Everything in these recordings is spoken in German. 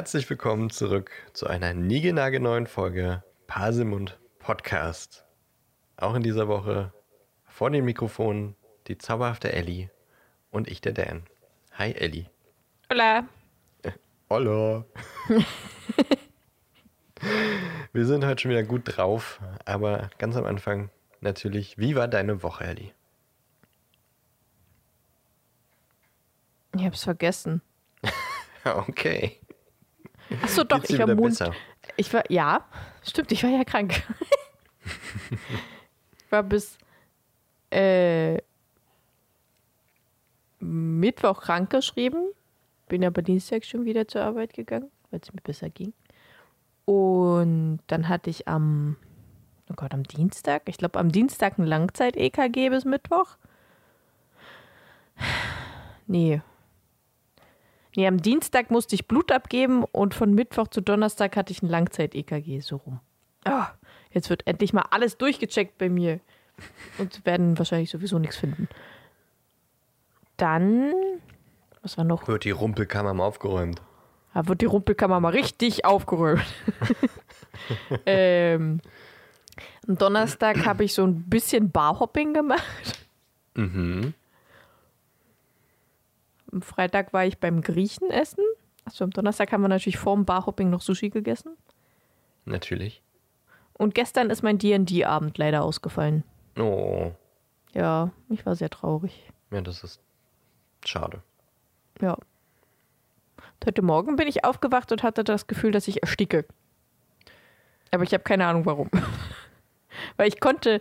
herzlich willkommen zurück zu einer niegelnagelneuen Folge Pasimund Podcast. Auch in dieser Woche vor den Mikrofonen die zauberhafte Ellie und ich, der Dan. Hi Ellie. Hola. Hallo. Wir sind heute schon wieder gut drauf, aber ganz am Anfang natürlich, wie war deine Woche, Ellie? Ich hab's vergessen. Okay. Achso, doch, ich war Mond. besser? Ich war, ja, stimmt, ich war ja krank. ich war bis äh, Mittwoch krank geschrieben. Bin aber Dienstag schon wieder zur Arbeit gegangen, weil es mir besser ging. Und dann hatte ich am, oh Gott, am Dienstag, ich glaube am Dienstag ein Langzeit-EKG bis Mittwoch. Nee. Nee, am Dienstag musste ich Blut abgeben und von Mittwoch zu Donnerstag hatte ich ein Langzeit-EKG so rum. Ah, jetzt wird endlich mal alles durchgecheckt bei mir. Und werden wahrscheinlich sowieso nichts finden. Dann, was war noch? Wird die Rumpelkammer mal aufgeräumt. Da wird die Rumpelkammer mal richtig aufgeräumt. ähm, am Donnerstag habe ich so ein bisschen Barhopping gemacht. Mhm. Am Freitag war ich beim Griechen essen. Achso, am Donnerstag haben wir natürlich vor dem Barhopping noch Sushi gegessen. Natürlich. Und gestern ist mein D&D-Abend leider ausgefallen. Oh, Ja, ich war sehr traurig. ja, das ist schade. Ja. Und Heute Morgen bin ich aufgewacht und hatte das Gefühl, dass ich ersticke. Aber ich habe keine Ahnung warum. Weil ich konnte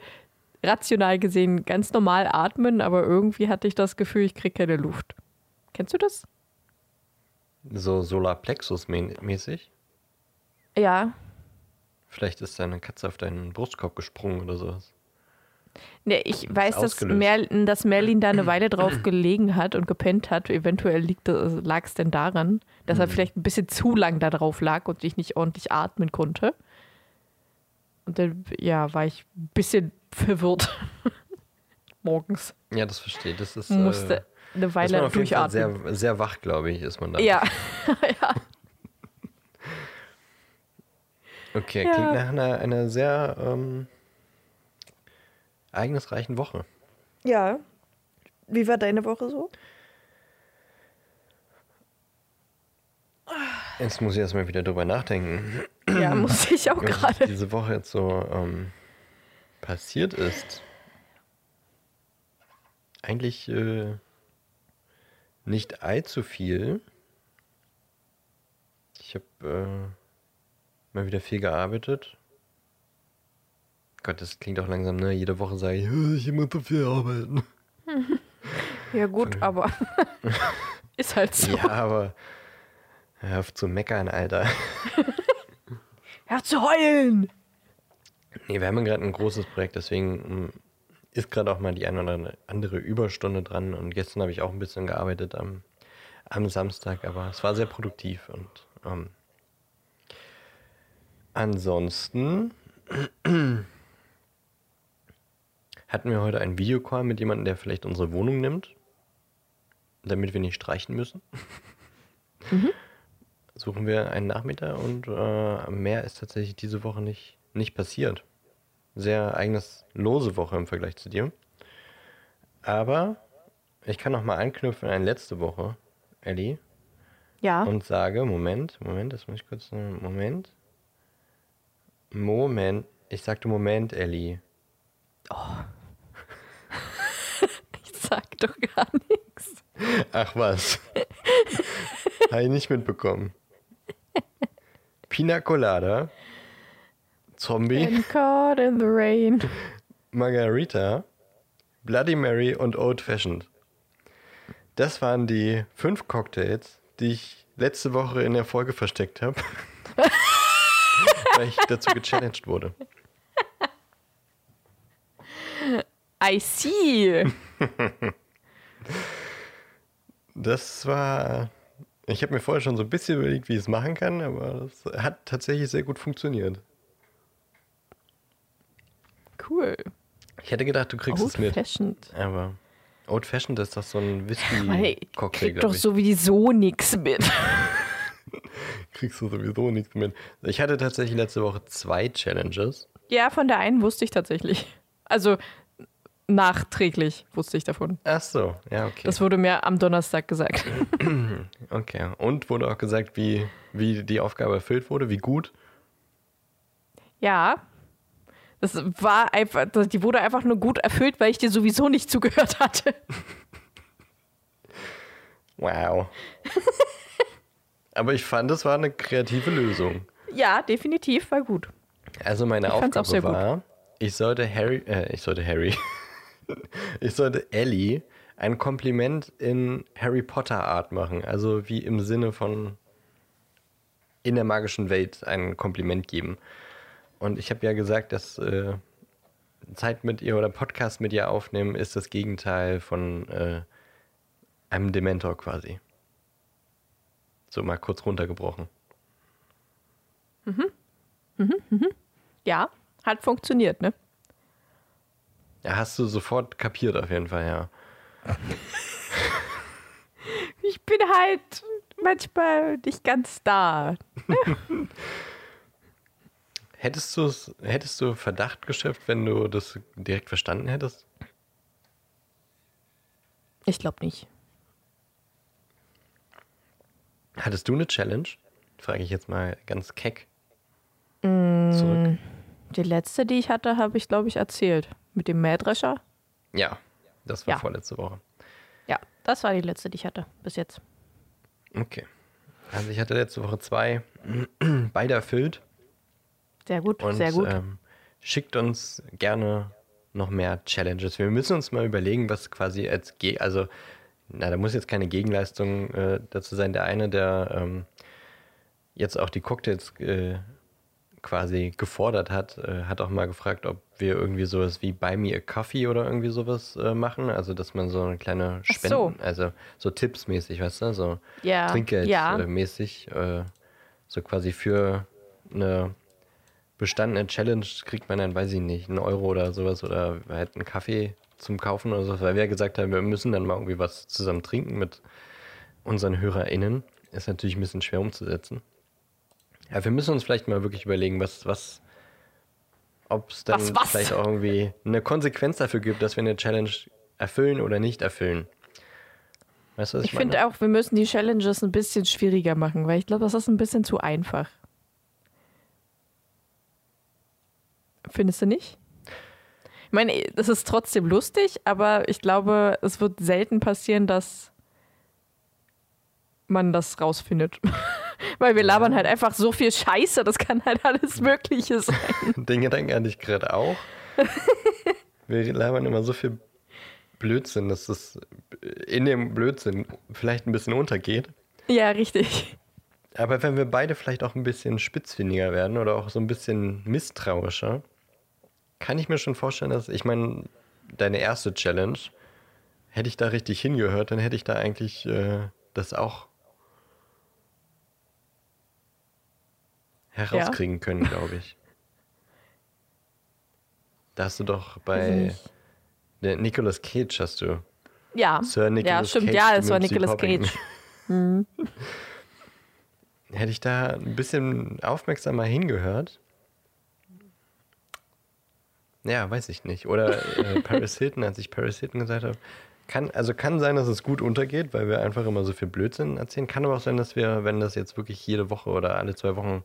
rational gesehen ganz normal atmen, aber irgendwie hatte ich das Gefühl, ich kriege keine Luft. Kennst du das? So Solarplexus-mäßig. Ja. Vielleicht ist deine Katze auf deinen Brustkorb gesprungen oder sowas. Nee, ich weiß, dass. Mer dass Merlin da eine Weile drauf gelegen hat und gepennt hat. Eventuell lag es denn daran, dass er vielleicht ein bisschen zu lang da drauf lag und ich nicht ordentlich atmen konnte. Und dann, ja, war ich ein bisschen verwirrt. Morgens. Ja, das verstehe ich. Das ist. Musste äh, eine ist man Weile auf jeden Fall durchatmen. sehr, sehr wach, glaube ich, ist man da. Ja. ja. Okay, Ja. klingt nach einer, einer sehr ähm, ereignisreichen Woche. Ja. Wie war deine Woche so? Jetzt muss ich erstmal wieder drüber nachdenken, Ja, musste ich auch was gerade. diese Woche jetzt so ähm, passiert ist. Eigentlich äh, nicht allzu viel. Ich habe äh, mal wieder viel gearbeitet. Gott, das klingt auch langsam, ne? Jede Woche sage ich, "Ja, ich muss so viel arbeiten. Ja, gut, aber ist halt so. Ja, aber hör auf zu meckern, Alter. Hör zu heulen! Nee, wir haben ja gerade ein großes Projekt, deswegen mm, ist gerade auch mal die eine oder andere Überstunde dran. Und gestern habe ich auch ein bisschen gearbeitet am, am Samstag, aber es war sehr produktiv. Und ähm, ansonsten hatten wir heute einen Videocall mit jemandem, der vielleicht unsere Wohnung nimmt, damit wir nicht streichen müssen. Suchen wir einen Nachmieter und äh, mehr ist tatsächlich diese Woche nicht, nicht passiert sehr eigenes lose Woche im Vergleich zu dir. Aber ich kann noch mal anknüpfen an letzte Woche, Ellie, Ja. und sage, Moment, Moment, das muss ich kurz, Moment. Moment, ich sagte Moment, Ellie. Ich sag doch gar nichts. Ach was. Habe ich nicht mitbekommen. Pina Colada, Zombie, And caught in the rain. Margarita, Bloody Mary und Old Fashioned. Das waren die fünf Cocktails, die ich letzte Woche in der Folge versteckt habe. weil ich dazu gechallenged wurde. I see. Das war. Ich habe mir vorher schon so ein bisschen überlegt, wie ich es machen kann, aber das hat tatsächlich sehr gut funktioniert. Cool. Ich hätte gedacht, du kriegst Old es mit. fashioned. Aber Old Fashioned ist doch so ein Whisky-Cocktail, krieg doch ich. sowieso nix mit. Kriegst du sowieso nichts mit. Ich hatte tatsächlich letzte Woche zwei Challenges. Ja, von der einen wusste ich tatsächlich. Also nachträglich wusste ich davon. Ach so, ja, okay. Das wurde mir am Donnerstag gesagt. okay. Und wurde auch gesagt, wie, wie die Aufgabe erfüllt wurde, wie gut? Ja. Das war einfach, die wurde einfach nur gut erfüllt, weil ich dir sowieso nicht zugehört hatte. Wow. Aber ich fand, es war eine kreative Lösung. Ja, definitiv, war gut. Also meine ich Aufgabe war, ich sollte Harry, äh, ich sollte Harry, ich sollte Ellie ein Kompliment in Harry Potter Art machen. Also wie im Sinne von in der magischen Welt ein Kompliment geben. Und ich habe ja gesagt, dass äh, Zeit mit ihr oder Podcast mit ihr aufnehmen ist das Gegenteil von äh, einem Dementor quasi. So mal kurz runtergebrochen. Mhm. Mhm, mhm. Ja, hat funktioniert, ne? Ja, hast du sofort kapiert auf jeden Fall, ja. ich bin halt manchmal nicht ganz da. hättest, hättest du Verdacht geschöpft, wenn du das direkt verstanden hättest? Ich glaube nicht. Hattest du eine Challenge? Frage ich jetzt mal ganz keck. Mm, zurück. Die letzte, die ich hatte, habe ich, glaube ich, erzählt. Mit dem Mähdrescher. Ja, das war ja. vorletzte Woche. Ja, das war die letzte, die ich hatte, bis jetzt. Okay. Also ich hatte letzte Woche zwei, beide erfüllt. Sehr gut, Und, sehr gut. Ähm, schickt uns gerne noch mehr Challenges. Wir müssen uns mal überlegen, was quasi als Ge also na, da muss jetzt keine Gegenleistung äh, dazu sein. Der eine, der ähm, jetzt auch die Cocktails äh, quasi gefordert hat, äh, hat auch mal gefragt, ob wir irgendwie sowas wie Buy Me a Coffee oder irgendwie sowas äh, machen. Also, dass man so eine kleine Spende, so. also so Tipps-mäßig, weißt du, so ja. Trinkgeld-mäßig, ja. Äh, so quasi für eine bestandene Challenge kriegt man dann, weiß ich nicht, einen Euro oder sowas oder halt einen Kaffee zum Kaufen oder so, weil wir gesagt haben, wir müssen dann mal irgendwie was zusammen trinken mit unseren HörerInnen. Ist natürlich ein bisschen schwer umzusetzen. Ja, wir müssen uns vielleicht mal wirklich überlegen, was, was, ob es dann was, was? vielleicht auch irgendwie eine Konsequenz dafür gibt, dass wir eine Challenge erfüllen oder nicht erfüllen. Weißt du, was ich, ich finde auch, wir müssen die Challenges ein bisschen schwieriger machen, weil ich glaube, das ist ein bisschen zu einfach. Findest du nicht? Ich meine, das ist trotzdem lustig, aber ich glaube, es wird selten passieren, dass man das rausfindet. Weil wir labern halt einfach so viel Scheiße, das kann halt alles Mögliche sein. Den Gedanken hatte ich gerade auch. wir labern immer so viel Blödsinn, dass es in dem Blödsinn vielleicht ein bisschen untergeht. Ja, richtig. Aber wenn wir beide vielleicht auch ein bisschen spitzfindiger werden oder auch so ein bisschen misstrauischer, kann ich mir schon vorstellen, dass, ich meine, deine erste Challenge, hätte ich da richtig hingehört, dann hätte ich da eigentlich äh, das auch herauskriegen ja. können, glaube ich. Da hast du doch bei Nicolas Cage hast du. Ja. Sir Nicolas ja, stimmt, Cage, ja, es war Nicolas Cage. Mhm. Hätte ich da ein bisschen aufmerksamer hingehört, ja, weiß ich nicht. Oder äh, Paris Hilton, als ich Paris Hilton gesagt habe, kann, also kann sein, dass es gut untergeht, weil wir einfach immer so viel Blödsinn erzählen. Kann aber auch sein, dass wir, wenn das jetzt wirklich jede Woche oder alle zwei Wochen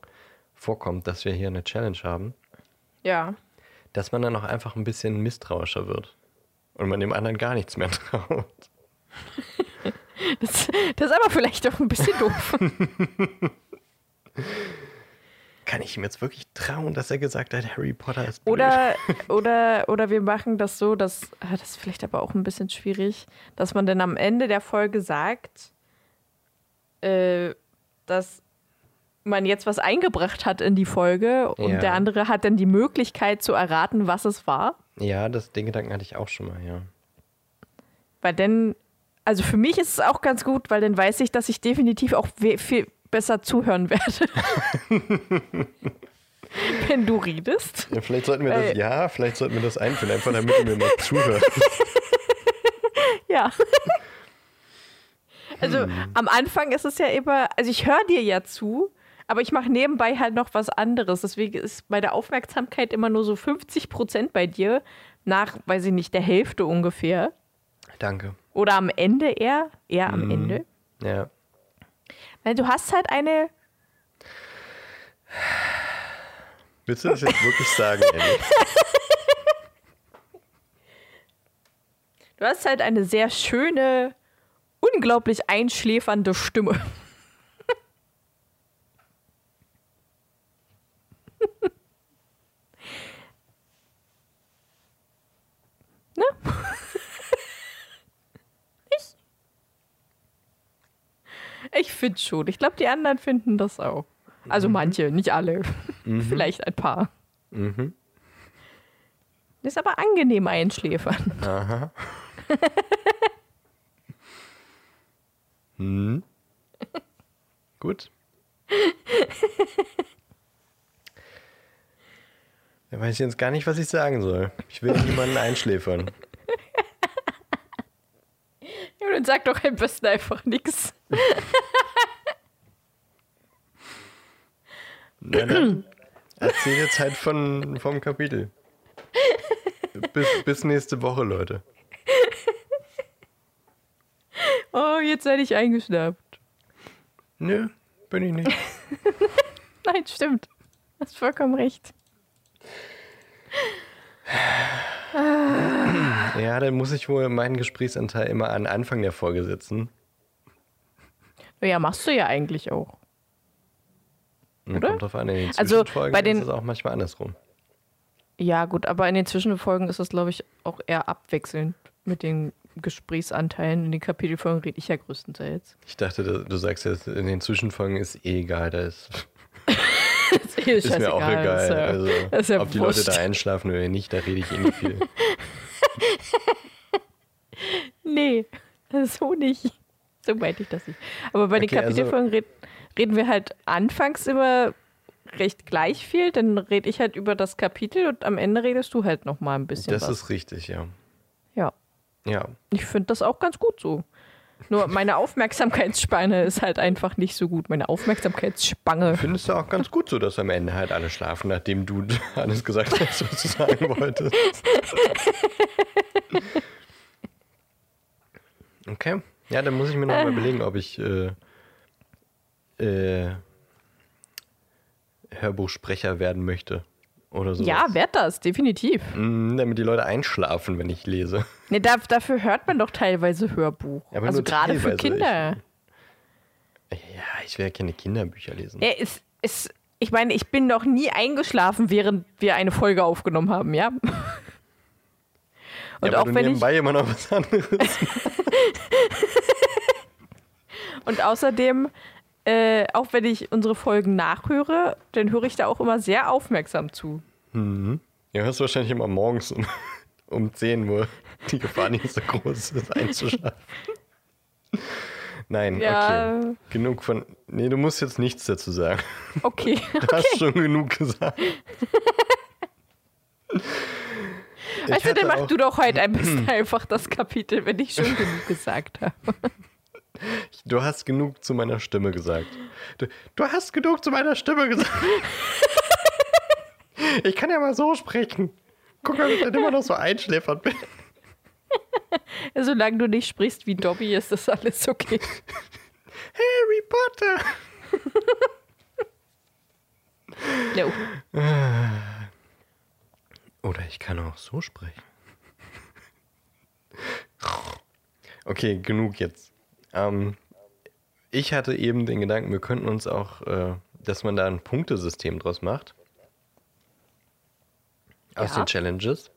vorkommt, dass wir hier eine Challenge haben. Ja. Dass man dann auch einfach ein bisschen misstrauischer wird. Und man dem anderen gar nichts mehr traut. das, das ist aber vielleicht auch ein bisschen doof. kann ich ihm jetzt wirklich trauen, dass er gesagt hat, Harry Potter ist blöd? Oder, oder, oder wir machen das so, dass, ah, das ist vielleicht aber auch ein bisschen schwierig, dass man dann am Ende der Folge sagt, äh, dass man jetzt was eingebracht hat in die Folge und ja. der andere hat dann die Möglichkeit zu erraten, was es war. Ja, das, den Gedanken hatte ich auch schon mal, ja. Weil dann, also für mich ist es auch ganz gut, weil dann weiß ich, dass ich definitiv auch viel, besser zuhören werde. Wenn du redest. Ja, vielleicht sollten wir das, äh, ja, vielleicht sollten wir das einführen, einfach damit wir mal zuhören. ja. Also am Anfang ist es ja immer, also ich höre dir ja zu, aber ich mache nebenbei halt noch was anderes. Deswegen ist meine Aufmerksamkeit immer nur so 50 Prozent bei dir, nach, weiß ich nicht, der Hälfte ungefähr. Danke. Oder am Ende eher, eher am Ende. Ja. Weil du hast halt eine, Willst du das jetzt wirklich sagen, Ellie? du hast halt eine sehr schöne, unglaublich einschläfernde Stimme. ne? ich? Ich finde schon. Ich glaube, die anderen finden das auch. Also manche, nicht alle. Vielleicht ein paar. Mhm. Ist aber angenehm einschläfern. Aha. hm. Gut. Da weiß ich jetzt gar nicht, was ich sagen soll. Ich will niemanden einschläfern. Ja, dann sag doch am besten einfach nichts. Na dann, erzähl jetzt halt von, vom Kapitel. Bis, bis nächste Woche, Leute. Oh, jetzt werde ich eingeschnappt. Nö, bin ich nicht. Nein, stimmt. Hast vollkommen recht. Ja, dann muss ich wohl meinen Gesprächsanteil immer an Anfang der Folge setzen. Ja, machst du ja eigentlich auch. Und Oder? Kommt drauf an, in den Also, Zwischenfolgen bei den- ist es auch manchmal andersrum. Ja, gut, aber in den Zwischenfolgen ist das, glaube ich, auch eher abwechselnd mit den Gesprächsanteilen. In den Kapitelfolgen rede ich ja größtenteils. Ich dachte, du, sagst jetzt, in den Zwischenfolgen ist eh egal, da ist, ist, eh ist mir auch egal. Ist ja, also, ist ja ob die wurscht. Leute da einschlafen oder nicht, da rede ich eh nicht viel. Nee, so nicht. So meinte ich das nicht. Aber bei den Okay, also- Kapitelfolgen red, reden wir halt anfangs immer recht gleich viel. Dann rede ich halt über das Kapitel und am Ende redest du halt noch mal ein bisschen Das was. ist richtig, ja. ja, Ja, ich finde das auch ganz gut so. Nur meine Aufmerksamkeitsspanne ist halt einfach nicht so gut. Meine Aufmerksamkeitsspange. findest du auch ganz gut so, dass am Ende halt alle schlafen, nachdem du alles gesagt hast, was du sagen wolltest. Okay. Ja, dann muss ich mir noch mal überlegen, ob ich äh, äh, Hörbuchsprecher werden möchte. Oder so. Ja, werd das, definitiv. damit die Leute einschlafen, wenn ich lese. Nee, da, dafür hört man doch teilweise Hörbuch. Aber also gerade für. Kinder. Ja, ich will ja keine Kinderbücher lesen. Ja, ist, ist, ich meine, ich bin noch nie eingeschlafen, während wir eine Folge aufgenommen haben, ja? Und ja, auch wenn ich, nebenbei immer noch was anderes. und außerdem, äh, auch wenn ich unsere Folgen nachhöre, dann höre ich da auch immer sehr aufmerksam zu. Ja, hörst du wahrscheinlich immer morgens um, um 10 Uhr. Die Gefahr nicht so groß ist, einzuschlafen. Nein, Ja. okay. Genug von. Nee, du musst jetzt nichts dazu sagen. Okay. Du hast schon genug gesagt. Also dann mach du doch heute ein bisschen einfach das Kapitel, wenn ich schon genug gesagt habe. Du hast genug zu meiner Stimme gesagt. Du, du hast genug zu meiner Stimme gesagt. Ich kann ja mal so sprechen. Guck mal, wie ich dann immer noch so einschläfert bin. Solange du nicht sprichst wie Dobby, ist das alles okay. Harry Potter. No. Oder ich kann auch so sprechen. Okay, genug jetzt. Ähm, ich hatte eben den Gedanken, wir könnten uns auch, äh, dass man da ein Punktesystem draus macht. Aus Ja. den Challenges.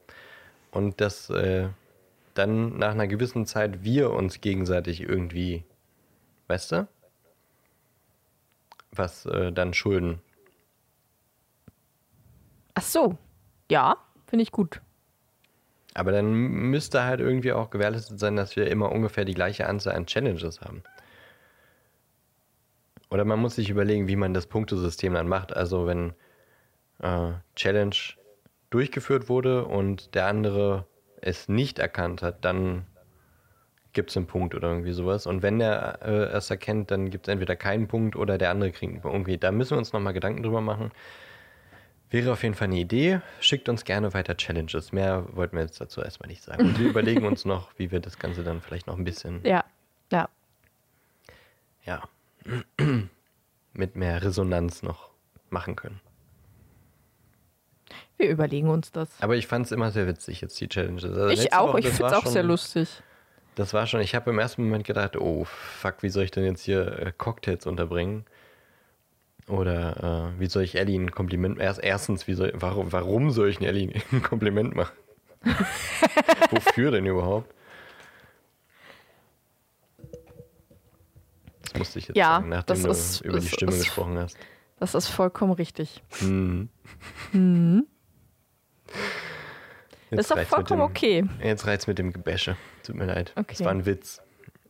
Und dass äh, dann nach einer gewissen Zeit wir uns gegenseitig irgendwie, weißt du? Was äh, dann schulden. Ach so. Ja, finde ich gut. Aber dann müsste halt irgendwie auch gewährleistet sein, dass wir immer ungefähr die gleiche Anzahl an Challenges haben. Oder man muss sich überlegen, wie man das Punktesystem dann macht. Also wenn äh, Challenge durchgeführt wurde und der andere es nicht erkannt hat, dann gibt es einen Punkt oder irgendwie sowas. Und wenn der äh, es erkennt, dann gibt es entweder keinen Punkt oder der andere kriegt einen Punkt. Irgendwie, da müssen wir uns nochmal Gedanken drüber machen. Wäre auf jeden Fall eine Idee. Schickt uns gerne weiter Challenges. Mehr wollten wir jetzt dazu erstmal nicht sagen. Und wir überlegen uns noch, wie wir das Ganze dann vielleicht noch ein bisschen, Ja, ja. ja, mit mehr Resonanz noch machen können. Wir überlegen uns das. Aber ich fand es immer sehr witzig, jetzt die Challenges. Also ich auch, Woche, ich finde es auch sehr schon- lustig. Das war schon, ich habe im ersten Moment gedacht, oh fuck, wie soll ich denn jetzt hier äh, Cocktails unterbringen? Oder äh, wie soll ich Ellie ein Kompliment, erst, erstens, wie soll, warum, warum soll ich Ellie ein Kompliment machen? Wofür denn überhaupt? Das musste ich jetzt Ja, sagen, nachdem du ist- über die Stimme ist- gesprochen hast. Das ist vollkommen richtig. Mhm. Das ist doch vollkommen dem- okay. Jetzt reizt mit dem Gebäsche. Tut mir leid. Okay. Das war ein Witz.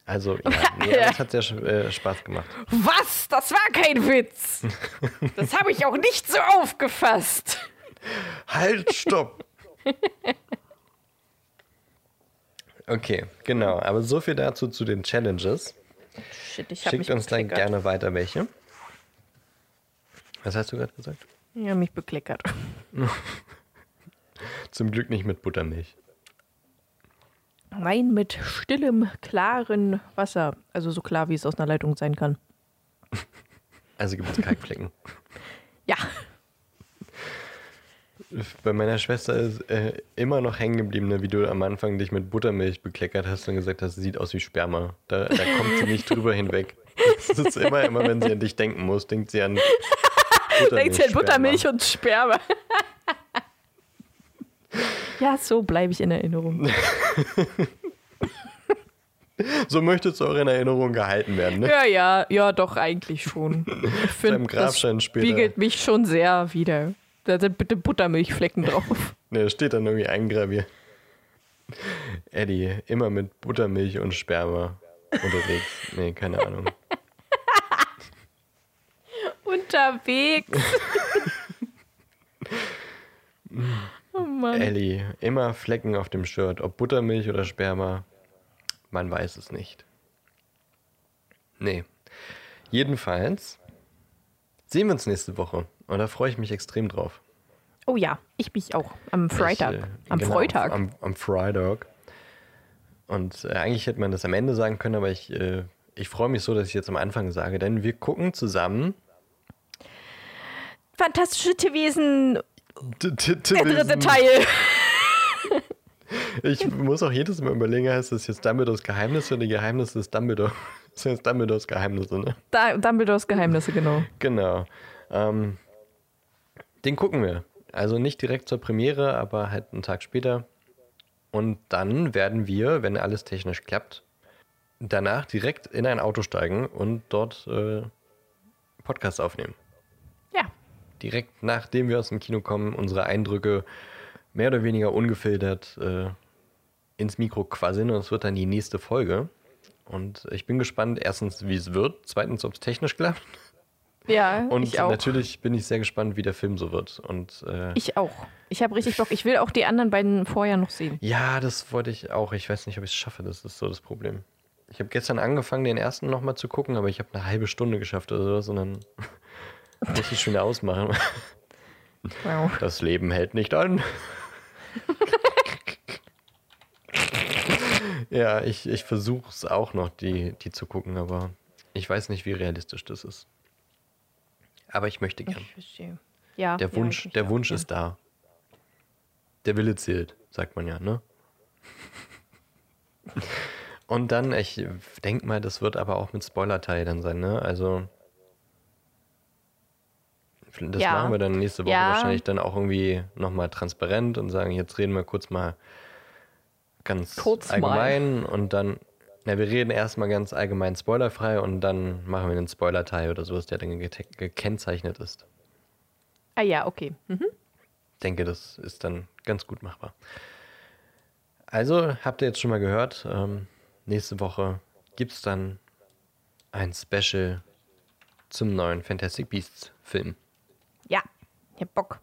Also, ja, nee, es hat sehr äh, Spaß gemacht. Was? Das war kein Witz. Das habe ich auch nicht so aufgefasst. Halt, stopp! Okay, genau. Aber so viel dazu zu den Challenges. Shit, ich Schickt uns dann bekleckert. gerne weiter welche. Was hast du gerade gesagt? Ich habe mich bekleckert. Zum Glück nicht mit Buttermilch. Nein, mit stillem, klaren Wasser. Also so klar, wie es aus einer Leitung sein kann. Also gibt es Kalkflecken. Ja. Bei meiner Schwester ist äh, immer noch hängen geblieben, ne, wie du am Anfang dich mit Buttermilch bekleckert hast und gesagt hast, sieht aus wie Sperma. Da, da kommt sie nicht drüber hinweg. Das ist immer, immer, wenn sie an dich denken muss, denkt sie an Buttermilch. Denkt sie an Sperma. Buttermilch und Sperma. ja, so bleibe ich in Erinnerung. So möchtest du auch in Erinnerung gehalten werden, ne? Ja, ja, ja, doch, eigentlich schon. Ich finde, das spiegelt mich schon sehr wieder. Da sind bitte Buttermilchflecken drauf. Ne, steht dann irgendwie eingraviert. Eddie, immer mit Buttermilch und Sperma unterwegs. Nee, keine Ahnung. Unterwegs. Mann. Ellie, immer Flecken auf dem Shirt. Ob Buttermilch oder Sperma, man weiß es nicht. Nee. Jedenfalls sehen wir uns nächste Woche. Und da freue ich mich extrem drauf. Oh ja, ich mich auch. Am Freitag. Ich, äh, am genau, Freitag. Am, am Freitag. Und äh, eigentlich hätte man das am Ende sagen können, aber ich, äh, ich freue mich so, dass ich jetzt am Anfang sage, denn wir gucken zusammen. Fantastische Tierwesen, der dritte. Teil. Ich muss auch jedes Mal überlegen, heißt das jetzt Dumbledores Geheimnisse oder die Geheimnisse des Dumbledore? Das jetzt Dumbledores Geheimnisse, ne? Da, Dumbledores Geheimnisse, genau. Genau. Ähm, den gucken wir. Also nicht direkt zur Premiere, aber halt einen Tag später. Und dann werden wir, wenn alles technisch klappt, danach direkt in ein Auto steigen und dort äh, Podcast aufnehmen. Direkt nachdem wir aus dem Kino kommen, unsere Eindrücke mehr oder weniger ungefiltert äh, ins Mikro quasseln und es wird dann die nächste Folge. Und ich bin gespannt, erstens, wie es wird, zweitens, ob es technisch klappt. Ja, Und ich auch. natürlich bin ich sehr gespannt, wie der Film so wird. Und äh, Ich auch. Ich habe richtig Bock. Ich will auch die anderen beiden vorher noch sehen. ja, das wollte ich auch. Ich weiß nicht, ob ich es schaffe. Das ist so das Problem. Ich habe gestern angefangen, den ersten nochmal zu gucken, aber ich habe eine halbe Stunde geschafft oder sowas und dann muss ich schon wieder ausmachen. Wow. Das Leben hält nicht an. ja, ich, ich versuche es auch noch, die, die zu gucken, aber ich weiß nicht, wie realistisch das ist. Aber ich möchte gern. Ich verstehe. Ja. Der ja, Wunsch, ich der Wunsch ja. ist da. Der Wille zählt, sagt man ja, ne? Und dann, ich denke mal, das wird aber auch mit Spoiler-Teil dann sein, ne? Also. Das Ja. machen wir dann nächste Woche Ja. wahrscheinlich dann auch irgendwie nochmal transparent und sagen, jetzt reden wir kurz mal ganz Kurz mal. allgemein und dann, na, wir reden erstmal ganz allgemein spoilerfrei und dann machen wir einen Spoiler-Teil oder sowas, der dann gekennzeichnet ist Ah ja, okay. Mhm. denke, das ist dann ganz gut machbar. Also, habt ihr jetzt schon mal gehört, ähm, nächste Woche gibt es dann ein Special zum neuen Fantastic Beasts Film. Ja, ich hab Bock.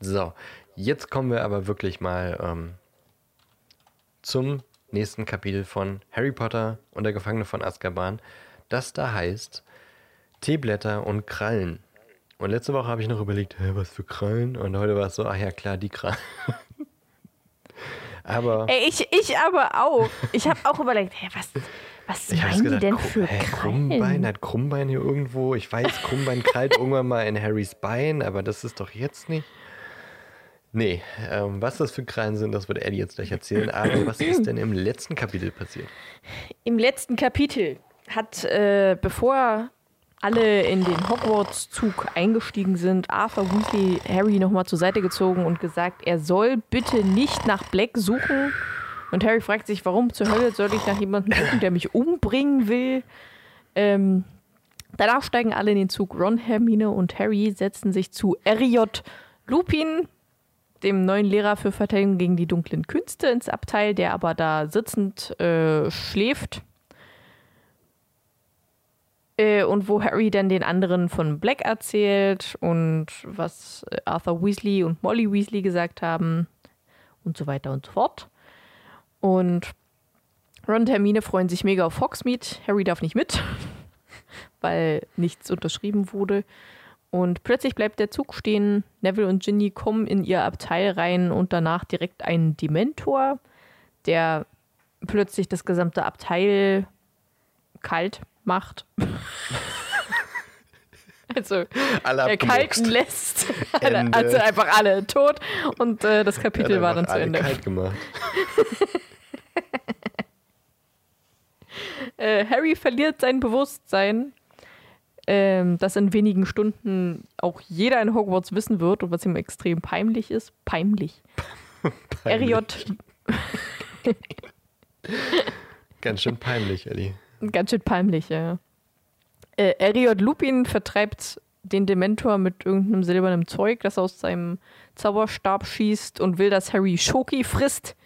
So, jetzt kommen wir aber wirklich mal ähm, zum nächsten Kapitel von Harry Potter und der Gefangene von Azkaban, das da heißt Teeblätter und Krallen. Und letzte Woche habe ich noch überlegt, hä, was für Krallen? Und heute war es so, ach ja, klar, die Krallen. aber Ey, ich, ich aber auch. Ich habe auch überlegt, hä, was, was ich meinen die gedacht, denn Kru- für hä, Krallen? Krummbein, hat Krummbein hier irgendwo? Ich weiß, Krummbein krallt irgendwann mal in Harrys Bein, aber das ist doch jetzt nicht. Nee, ähm, was das für Krallen sind, das wird Eddie jetzt gleich erzählen. Aber was ist denn im letzten Kapitel passiert? Im letzten Kapitel hat, äh, bevor alle in den Hogwarts-Zug eingestiegen sind, Arthur Weasley Harry nochmal zur Seite gezogen und gesagt, er soll bitte nicht nach Black suchen. Und Harry fragt sich, warum zur Hölle soll ich nach jemandem suchen, der mich umbringen will? Ähm, danach steigen alle in den Zug. Ron, Hermine und Harry setzen sich zu R.J. Lupin, dem neuen Lehrer für Verteidigung gegen die dunklen Künste, ins Abteil, der aber da sitzend äh, schläft. Äh, und wo Harry dann den anderen von Black erzählt und was äh, Arthur Weasley und Molly Weasley gesagt haben und so weiter und so fort. Und Ron und Hermine freuen sich mega auf Hogsmeade. Harry darf nicht mit, weil nichts unterschrieben wurde. Und plötzlich bleibt der Zug stehen. Neville und Ginny kommen in ihr Abteil rein und danach direkt ein Dementor, der plötzlich das gesamte Abteil kalt macht. also Alle er kalten lässt. Ende. also einfach alle tot und äh, das Kapitel hat war dann zu Ende. kalt gemacht. Äh, Harry verliert sein Bewusstsein, ähm, das in wenigen Stunden auch jeder in Hogwarts wissen wird und was ihm extrem peinlich ist. Peinlich. RJ, Ganz schön peinlich, Ellie. ganz schön peinlich, ja. Äh, RJ Lupin vertreibt den Dementor mit irgendeinem silbernen Zeug, das aus seinem Zauberstab schießt und will, dass Harry Schoki frisst.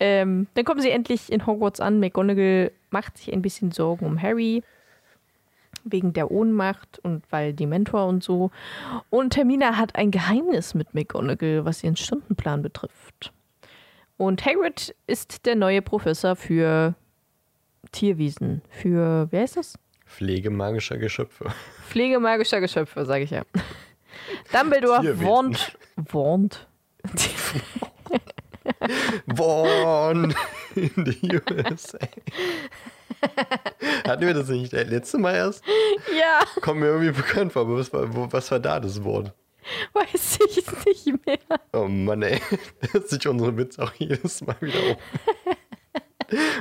Ähm, dann kommen sie endlich in Hogwarts an. McGonagall macht sich ein bisschen Sorgen um Harry. Wegen der Ohnmacht und weil Dementor und so. Und Hermine hat ein Geheimnis mit McGonagall, was ihren Stundenplan betrifft. Und Hagrid ist der neue Professor für Tierwesen. Für, wer ist das? Pflege magischer Geschöpfe. Pflege magischer Geschöpfe, sage ich ja. Dumbledore Tierwesen. warnt, warnt. Born in the USA. Hatten wir das nicht das letzte Mal erst? ja, Kommt mir irgendwie bekannt vor, aber was war, wo, was war da das Wort? weiß ich nicht mehr. Oh Mann, ey. Da hört sich unsere Witz auch jedes Mal wieder um.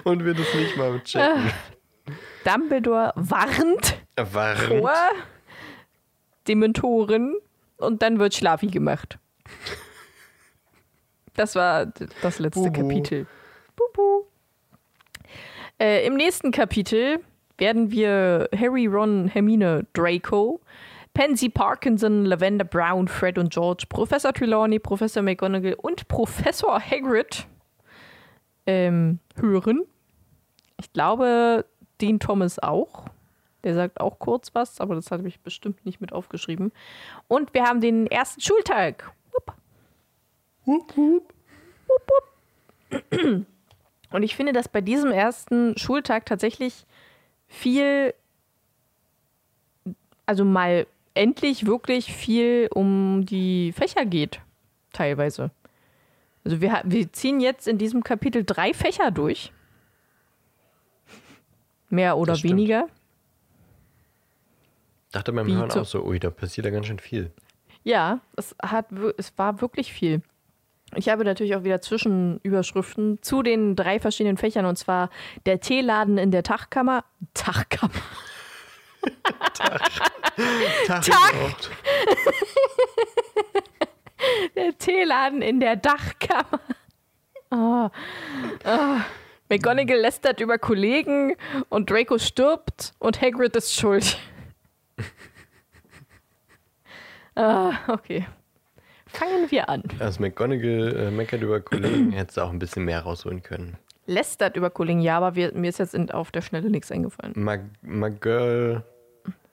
Und wir das nicht mal checken. Dumbledore warnt Warnt. vor Dementoren und dann wird Schlafi gemacht. Das war das letzte Bubu. Kapitel. Bubu. Äh, Im nächsten Kapitel werden wir Harry, Ron, Hermine, Draco, Pansy Parkinson, Lavender Brown, Fred und George, Professor Trelawney, Professor McGonagall und Professor Hagrid ähm, hören. Ich glaube, Dean Thomas auch. Der sagt auch kurz was, aber das habe ich bestimmt nicht mit aufgeschrieben. Und wir haben den ersten Schultag. Und ich finde, dass bei diesem ersten Schultag tatsächlich viel, also mal endlich wirklich viel um die Fächer geht, teilweise. Also wir, wir ziehen jetzt in diesem Kapitel drei Fächer durch. Mehr oder weniger. Dachte beim Hören auch so, ui, da passiert ja ganz schön viel. Ja, es, hat, es war wirklich viel. Ich habe natürlich auch wieder Zwischenüberschriften zu den drei verschiedenen Fächern und zwar der Teeladen in der Tachkammer. Tachkammer. Tag, Tag. gebraucht. Der Teeladen in der Dachkammer. Ah. Ah. McGonagall lästert über Kollegen und Draco stirbt und Hagrid ist schuld. ah, okay. Fangen wir an. Als McGonagall äh, meckert über Kollegen, hätte sie auch ein bisschen mehr rausholen können. Lästert über Kollegen, ja, aber wir, mir ist jetzt auf der Schnelle nichts eingefallen. My, my girl,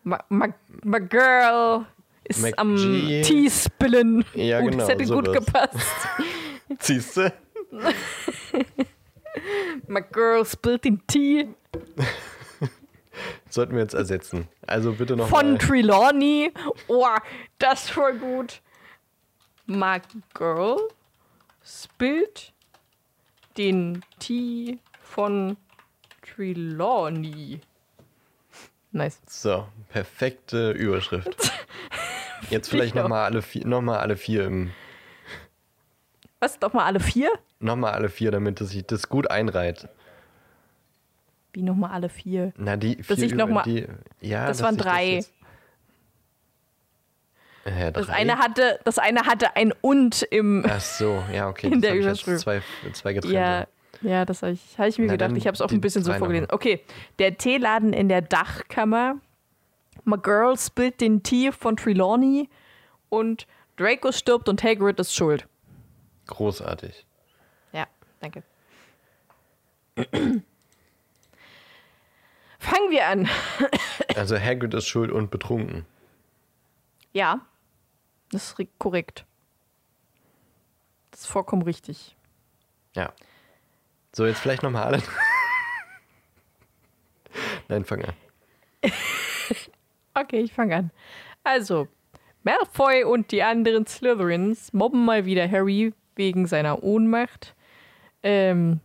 My, my, my girl ist Mac am. Tee spillen. Ja, oh, genau, Das hätte gut sowas. gepasst. siehst du? My girl spilled the tea. Sollten wir jetzt ersetzen. Also bitte noch Von mal. Trelawney. Oh, das war gut. My girl spillt den Tee von Trelawney. Nice. So, perfekte Überschrift. Jetzt vielleicht nochmal alle vier, noch mal alle vier im, Was, doch mal alle vier? nochmal alle vier, damit es sich das gut einreiht. Wie nochmal alle vier? Na, die Dass vier ich noch mal- die, ja, das dass waren drei. jetzt- Äh, Das eine hatte, das eine hatte ein und im. Ach so, ja, okay. in das der Überschrift. Zwei, zwei getrennte. Ja, ja, das habe ich, hab ich mir Na, gedacht. Ich habe es auch ein bisschen so vorgelesen. Okay, der Teeladen in der Dachkammer. My Girl spillt den Tee von Trelawney und Draco stirbt und Hagrid ist schuld. Großartig. Ja, danke. Fangen wir an. Also Hagrid ist schuld und betrunken. Ja, das ist korrekt. Das ist vollkommen richtig. Ja. So, jetzt vielleicht nochmal alle. Nein, fang an. Okay, ich fange an. Also, Malfoy und die anderen Slytherins mobben mal wieder Harry wegen seiner Ohnmacht. Ähm,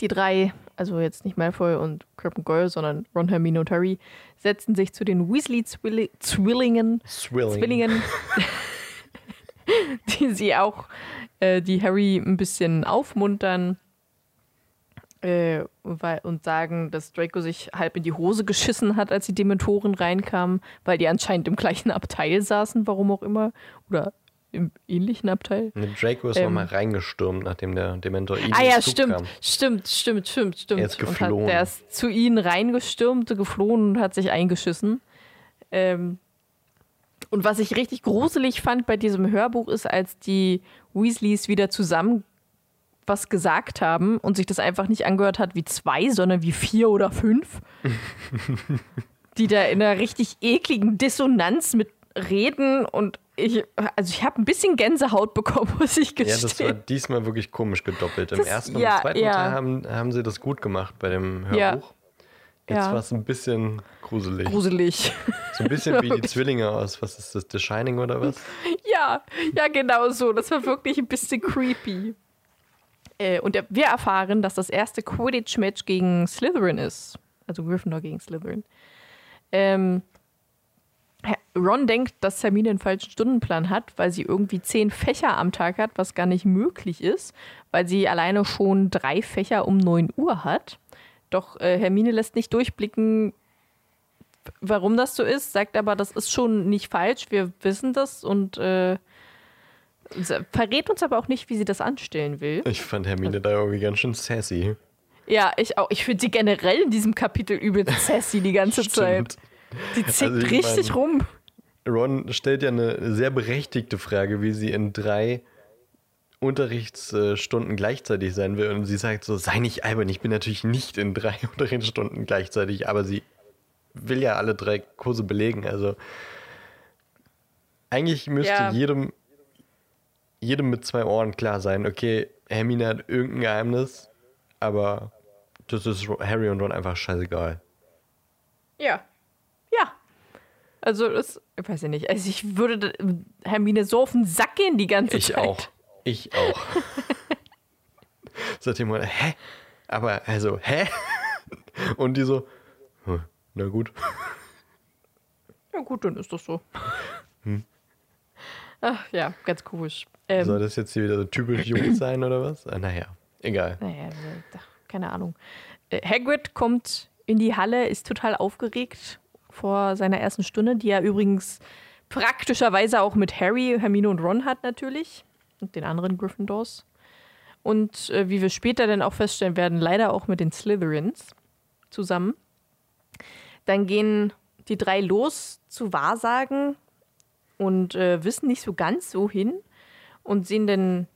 die drei, also jetzt nicht Malfoy und Crabbe Goyle, sondern Ron, Hermine und Harry, setzen sich zu den Weasley-Zwillingen, Swilling. Zwillingen, die sie auch, äh, die Harry ein bisschen aufmuntern äh, und sagen, dass Draco sich halb in die Hose geschissen hat, als die Dementoren reinkamen, weil die anscheinend im gleichen Abteil saßen, warum auch immer. Oder im ähnlichen Abteil. Mit Draco ist Ähm. nochmal reingestürmt, nachdem der Dementor ihn Ah ja, stimmt, kam. stimmt, stimmt, stimmt, stimmt. Er ist Und geflohen. hat, der ist zu ihnen reingestürmt, geflohen und hat sich eingeschissen. Ähm, und was ich richtig gruselig fand bei diesem Hörbuch ist, als die Weasleys wieder zusammen was gesagt haben und sich das einfach nicht angehört hat wie zwei, sondern wie vier oder fünf. die da in einer richtig ekligen Dissonanz mit reden und ich, also ich habe ein bisschen Gänsehaut bekommen, muss ich Ja, gestehen. das war diesmal wirklich komisch gedoppelt. Im Das- ersten und ja, im zweiten ja. Teil haben, haben sie das gut gemacht bei dem Ja. Hörbuch. Jetzt Ja. war es ein bisschen gruselig. gruselig. So ein bisschen wie die. Zwillinge aus, was ist das, The Shining oder was? Ja, ja, genau so. Das war wirklich ein bisschen creepy. Äh, und wir erfahren, dass das erste Quidditch-Match gegen Slytherin ist. Also Gryffindor gegen Slytherin. Ähm, Ron denkt, dass Hermine einen falschen Stundenplan hat, weil sie irgendwie zehn Fächer am Tag hat, was gar nicht möglich ist, weil sie alleine schon drei Fächer um 9 Uhr hat. Doch äh, Hermine lässt nicht durchblicken, warum das so ist, sagt aber, das ist schon nicht falsch, wir wissen das und äh, verrät uns aber auch nicht, wie sie das anstellen will. Ich fand Hermine da irgendwie ganz schön sassy. Ja, ich auch. Ich finde sie generell in diesem Kapitel übelst sassy die ganze Zeit. Die zickt Also ich richtig mein- rum. Ron stellt ja eine sehr berechtigte Frage, wie sie in drei Unterrichtsstunden gleichzeitig sein will. Und sie sagt so, sei nicht albern, ich bin natürlich nicht in drei Unterrichtsstunden gleichzeitig, aber sie will ja alle drei Kurse belegen. Also eigentlich müsste Ja. jedem, jedem mit zwei Ohren klar sein, okay, Hermine hat irgendein Geheimnis, aber das ist Harry und Ron einfach scheißegal. Ja. Ja. Also, das, ich weiß ja nicht. Also, ich würde Hermine so auf den Sack gehen die ganze Ich Zeit. auch. Ich auch. Seitdem man, hä? Aber, also, hä? Und die so, hm, na gut. Ja, gut, dann ist das so. Ach ja, ganz komisch. Ähm, Soll das jetzt hier wieder so typisch jung sein oder was? Ah, naja, egal. Naja, ach, keine Ahnung. Äh, Hagrid kommt in die Halle, ist total aufgeregt vor seiner ersten Stunde, die er übrigens praktischerweise auch mit Harry, Hermine und Ron hat natürlich und den anderen Gryffindors. Und äh, wie wir später dann auch feststellen werden, leider auch mit den Slytherins zusammen. Dann gehen die drei los zu Wahrsagen und äh, wissen nicht so ganz so hin und sehen dann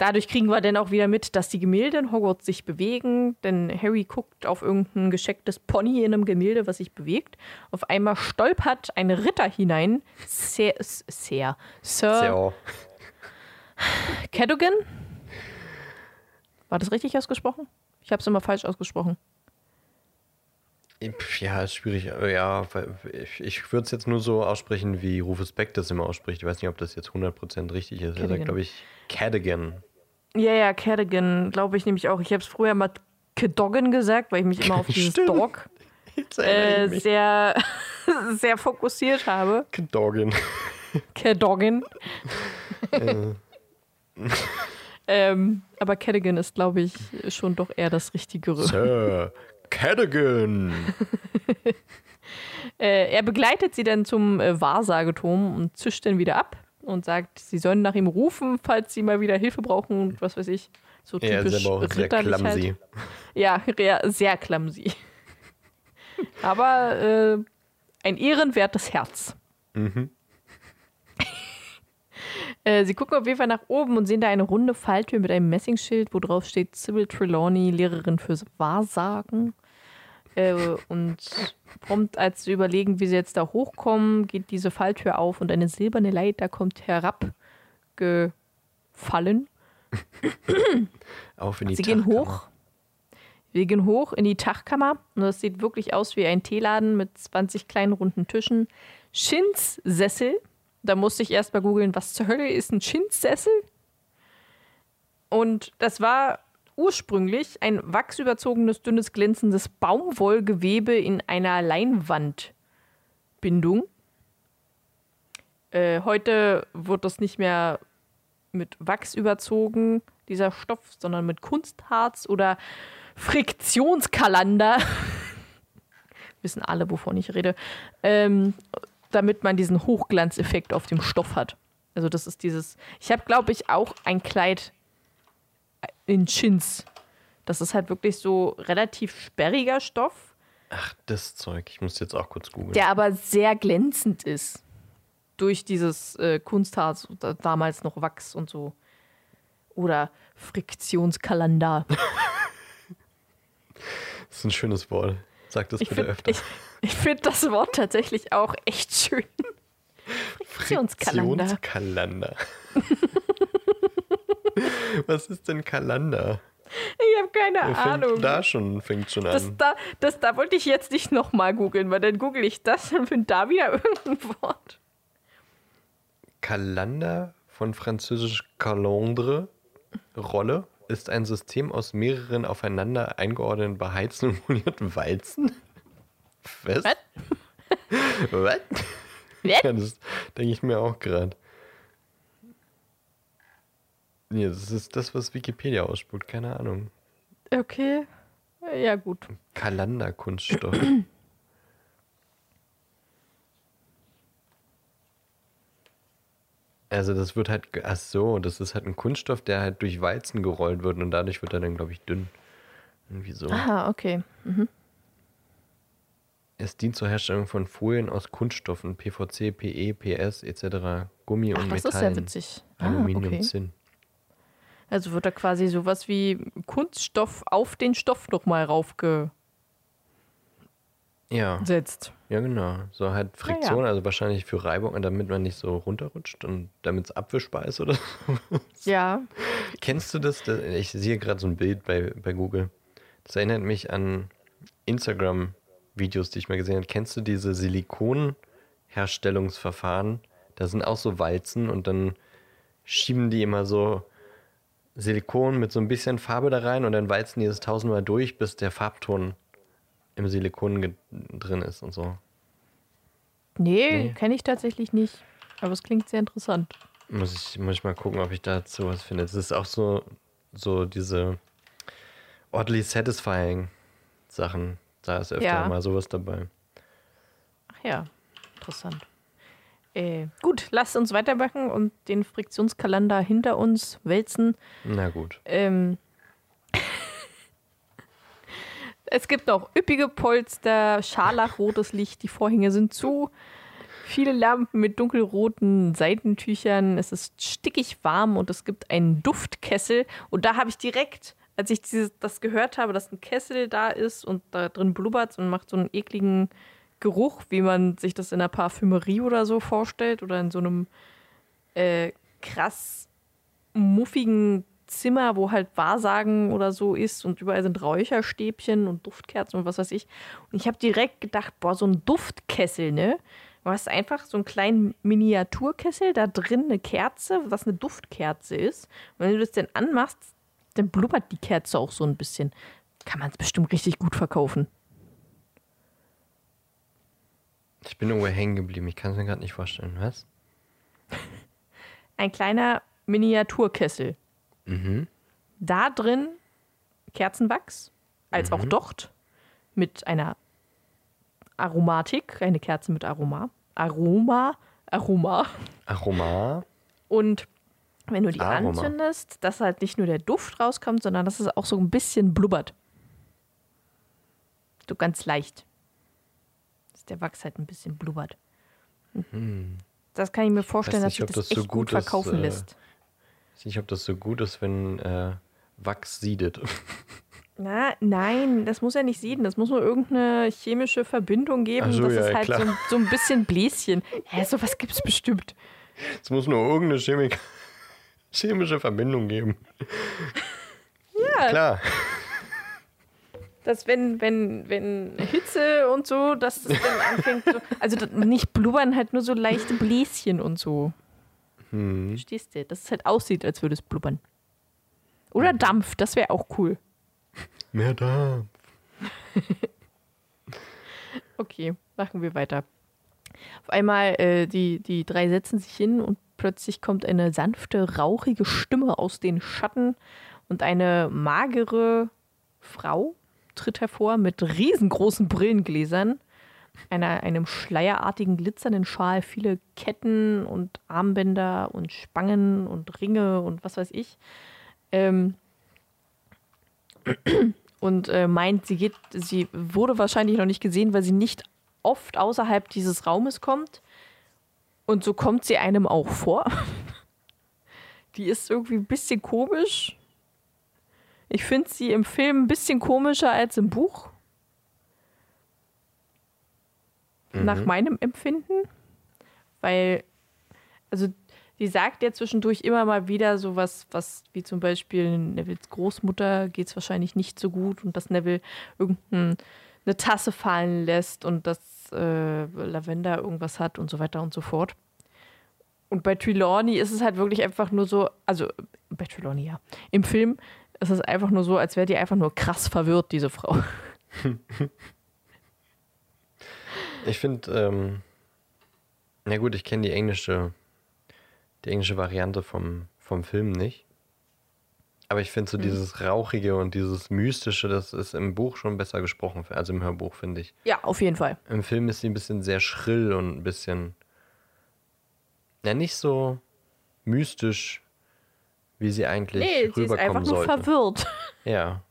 Dadurch kriegen wir dann auch wieder mit, dass die Gemälde in Hogwarts sich bewegen, denn Harry guckt auf irgendein geschecktes Pony in einem Gemälde, was sich bewegt. Auf einmal stolpert ein Ritter hinein, Sir, Sir, Sir Sehr. Cadogan. War das richtig ausgesprochen? Ich habe es immer falsch ausgesprochen. Ja, ist schwierig. Ja, ich, ich würde es jetzt nur so aussprechen, wie Rufus Beck das immer ausspricht. Ich weiß nicht, ob das jetzt 100% richtig ist. Er sagt, glaube ich, Cadogan. Ja, ja, Cadogan, glaube ich nämlich auch. Ich habe es früher mal Cadogan gesagt, weil ich mich immer auf dieses Dog äh, sehr, sehr fokussiert habe. Cadogan. Cadogan. ähm, aber Cadogan ist, glaube ich, schon doch eher das Richtigere. Sir Cadogan. äh, er begleitet sie dann zum äh, Wahrsageturm und zischt dann wieder ab und sagt, sie sollen nach ihm rufen, falls sie mal wieder Hilfe brauchen und was weiß ich. So typisch ja, sehr clumsy. Halt. Ja, sehr clumsy. Aber äh, ein ehrenwertes Herz. Mhm. Äh, sie gucken auf jeden Fall nach oben und sehen da eine runde Falltür mit einem Messingschild, wo drauf steht Sybil Trelawney, Lehrerin fürs Wahrsagen. Äh, und prompt, als sie überlegen, wie sie jetzt da hochkommen, geht diese Falltür auf und eine silberne Leiter kommt herabgefallen. auf in die Sie gehen hoch. Wir gehen hoch in die Tachkammer und das sieht wirklich aus wie ein Teeladen mit 20 kleinen runden Tischen. Schins Sessel da musste ich erst mal googeln, was zur Hölle ist ein Chinssessel? Und das war ursprünglich ein wachsüberzogenes, dünnes, glänzendes Baumwollgewebe in einer Leinwandbindung. Äh, heute wird das nicht mehr mit Wachs überzogen, dieser Stoff, sondern mit Kunstharz oder Friktionskalander. Wissen alle, wovon ich rede. Ähm, damit man diesen Hochglanzeffekt auf dem Stoff hat. Also das ist dieses. Ich habe, glaube ich, auch ein Kleid in Chins. Das ist halt wirklich so relativ sperriger Stoff. Ach, das Zeug. Ich muss jetzt auch kurz googeln. Der aber sehr glänzend ist. Durch dieses äh, Kunstharz, damals noch Wachs und so. Oder Friktionskalander. das ist ein schönes Wort. Sag das bitte find, öfter. Ich, ich finde das Wort tatsächlich auch echt schön. Friktionskalender. Friktionskalender. Was ist denn Kalender? Ich habe keine Ahnung. Da schon fängt schon an. Das da, das da wollte ich jetzt nicht nochmal googeln, weil dann google ich das und finde da wieder irgendein Wort. Kalender von französisch Calendre, Rolle, ist ein System aus mehreren aufeinander eingeordneten beheizten und molierten Walzen. Was? Was? Ja, das denke ich mir auch gerade. Nee, das ist das, was Wikipedia ausspuckt, keine Ahnung. Okay. Ja, gut. Kalanderkunststoff. Also das wird halt, ach so, das ist halt ein Kunststoff, der halt durch Weizen gerollt wird und dadurch wird er dann, glaube ich, dünn. Irgendwie so. Aha, okay. Mhm. Es dient zur Herstellung von Folien aus Kunststoffen, PVC, PE, PS etc., Gummi Ach, und das Metallen. ist ja witzig. Aluminium, ah, okay. Zinn. Also wird da quasi sowas wie Kunststoff auf den Stoff nochmal raufgesetzt. Ja. Ja, genau. So halt Friktion, ja, ja. also wahrscheinlich für Reibung, damit man nicht so runterrutscht und damit es abwischbar ist oder so. Ja. Kennst du das? Ich sehe gerade so ein Bild bei, bei Google. Das erinnert mich an Instagram Videos, die ich mal gesehen habe, kennst du diese Silikonherstellungsverfahren? Da sind auch so Walzen und dann schieben die immer so Silikon mit so ein bisschen Farbe da rein und dann walzen die das tausendmal durch, bis der Farbton im Silikon drin ist und so. Nee, nee. kenne ich tatsächlich nicht. Aber es klingt sehr interessant. Muss ich, muss ich mal gucken, ob ich dazu was finde. Es ist auch so, so diese oddly satisfying Sachen. Da ist öfter ja. mal sowas dabei. Ach ja, interessant. Äh, gut, lasst uns weitermachen und den Friktionskalender hinter uns wälzen. Na gut. Ähm, es gibt noch üppige Polster, scharlachrotes Licht, die Vorhänge sind zu. Viele Lampen mit dunkelroten Seitentüchern. Es ist stickig warm und es gibt einen Duftkessel. Und da habe ich direkt als ich dieses, das gehört habe, dass ein Kessel da ist und da drin blubbert und macht so einen ekligen Geruch, wie man sich das in einer Parfümerie oder so vorstellt oder in so einem äh, krass muffigen Zimmer, wo halt Wahrsagen oder so ist und überall sind Räucherstäbchen und Duftkerzen und was weiß ich. Und ich habe direkt gedacht, boah, so ein Duftkessel, ne? Du hast einfach so einen kleinen Miniaturkessel, da drin eine Kerze, was eine Duftkerze ist. Und wenn du das dann anmachst, dann blubbert die Kerze auch so ein bisschen. Kann man es bestimmt richtig gut verkaufen. Ich bin irgendwo hängen geblieben. Ich kann es mir gerade nicht vorstellen. Was? Ein kleiner Miniaturkessel. Mhm. Da drin Kerzenwachs, als auch Docht mit einer Aromatik, eine Kerze mit Aroma. Aroma, Aroma. Aroma. Und wenn du die Aroma. anzündest, dass halt nicht nur der Duft rauskommt, sondern dass es auch so ein bisschen blubbert. So ganz leicht. Der Wachs halt ein bisschen blubbert. Das kann ich mir vorstellen, nicht, dass sich das, das so echt gut gut ist, verkaufen äh, lässt. Ich weiß nicht, ob das so gut ist, wenn äh, Wachs siedet. Na, nein, das muss ja nicht sieden. Das muss nur irgendeine chemische Verbindung geben. So, das ja, ist halt so, so ein bisschen Bläschen. Ja, sowas gibt es bestimmt. Es muss nur irgendeine Chemik chemische Verbindung geben. Ja, Klar. Dass wenn, wenn, wenn Hitze und so, dass das dann anfängt so, also nicht blubbern, halt nur so leichte Bläschen und so. Hm. Verstehst du? Dass es halt aussieht, als würde es blubbern. Oder Dampf, das wäre auch cool. Mehr da. Okay, machen wir weiter. Auf einmal, äh, die, die drei setzen sich hin und plötzlich kommt eine sanfte, rauchige Stimme aus den Schatten und eine magere Frau tritt hervor mit riesengroßen Brillengläsern, einer, einem schleierartigen glitzernden Schal, viele Ketten und Armbänder und Spangen und Ringe und was weiß ich. Ähm, und äh, meint, sie geht, sie wurde wahrscheinlich noch nicht gesehen, weil sie nicht oft außerhalb dieses Raumes kommt. Und so kommt sie einem auch vor. Die ist irgendwie ein bisschen komisch. Ich finde sie im Film ein bisschen komischer als im Buch. Nach meinem Empfinden. Weil, also, die sagt ja zwischendurch immer mal wieder sowas, was wie zum Beispiel Nevils Großmutter geht es wahrscheinlich nicht so gut und dass Neville irgendeine Tasse fallen lässt und dass äh, Lavender irgendwas hat und so weiter und so fort. Und bei Trelawney ist es halt wirklich einfach nur so, also bei Trelawney ja. Im Film ist es einfach nur so, als wäre die einfach nur krass verwirrt, diese Frau. Ich finde, ähm, na gut, ich kenne die englische, die englische Variante vom, vom Film nicht. Aber ich finde so dieses Rauchige und dieses Mystische, das ist im Buch schon besser gesprochen, also im Hörbuch, finde ich. Ja, auf jeden Fall. Im Film ist sie ein bisschen sehr schrill und ein bisschen, ja, nicht so mystisch, wie sie eigentlich Nee, sie ist rüberkommen einfach nur sollte. verwirrt. Ja,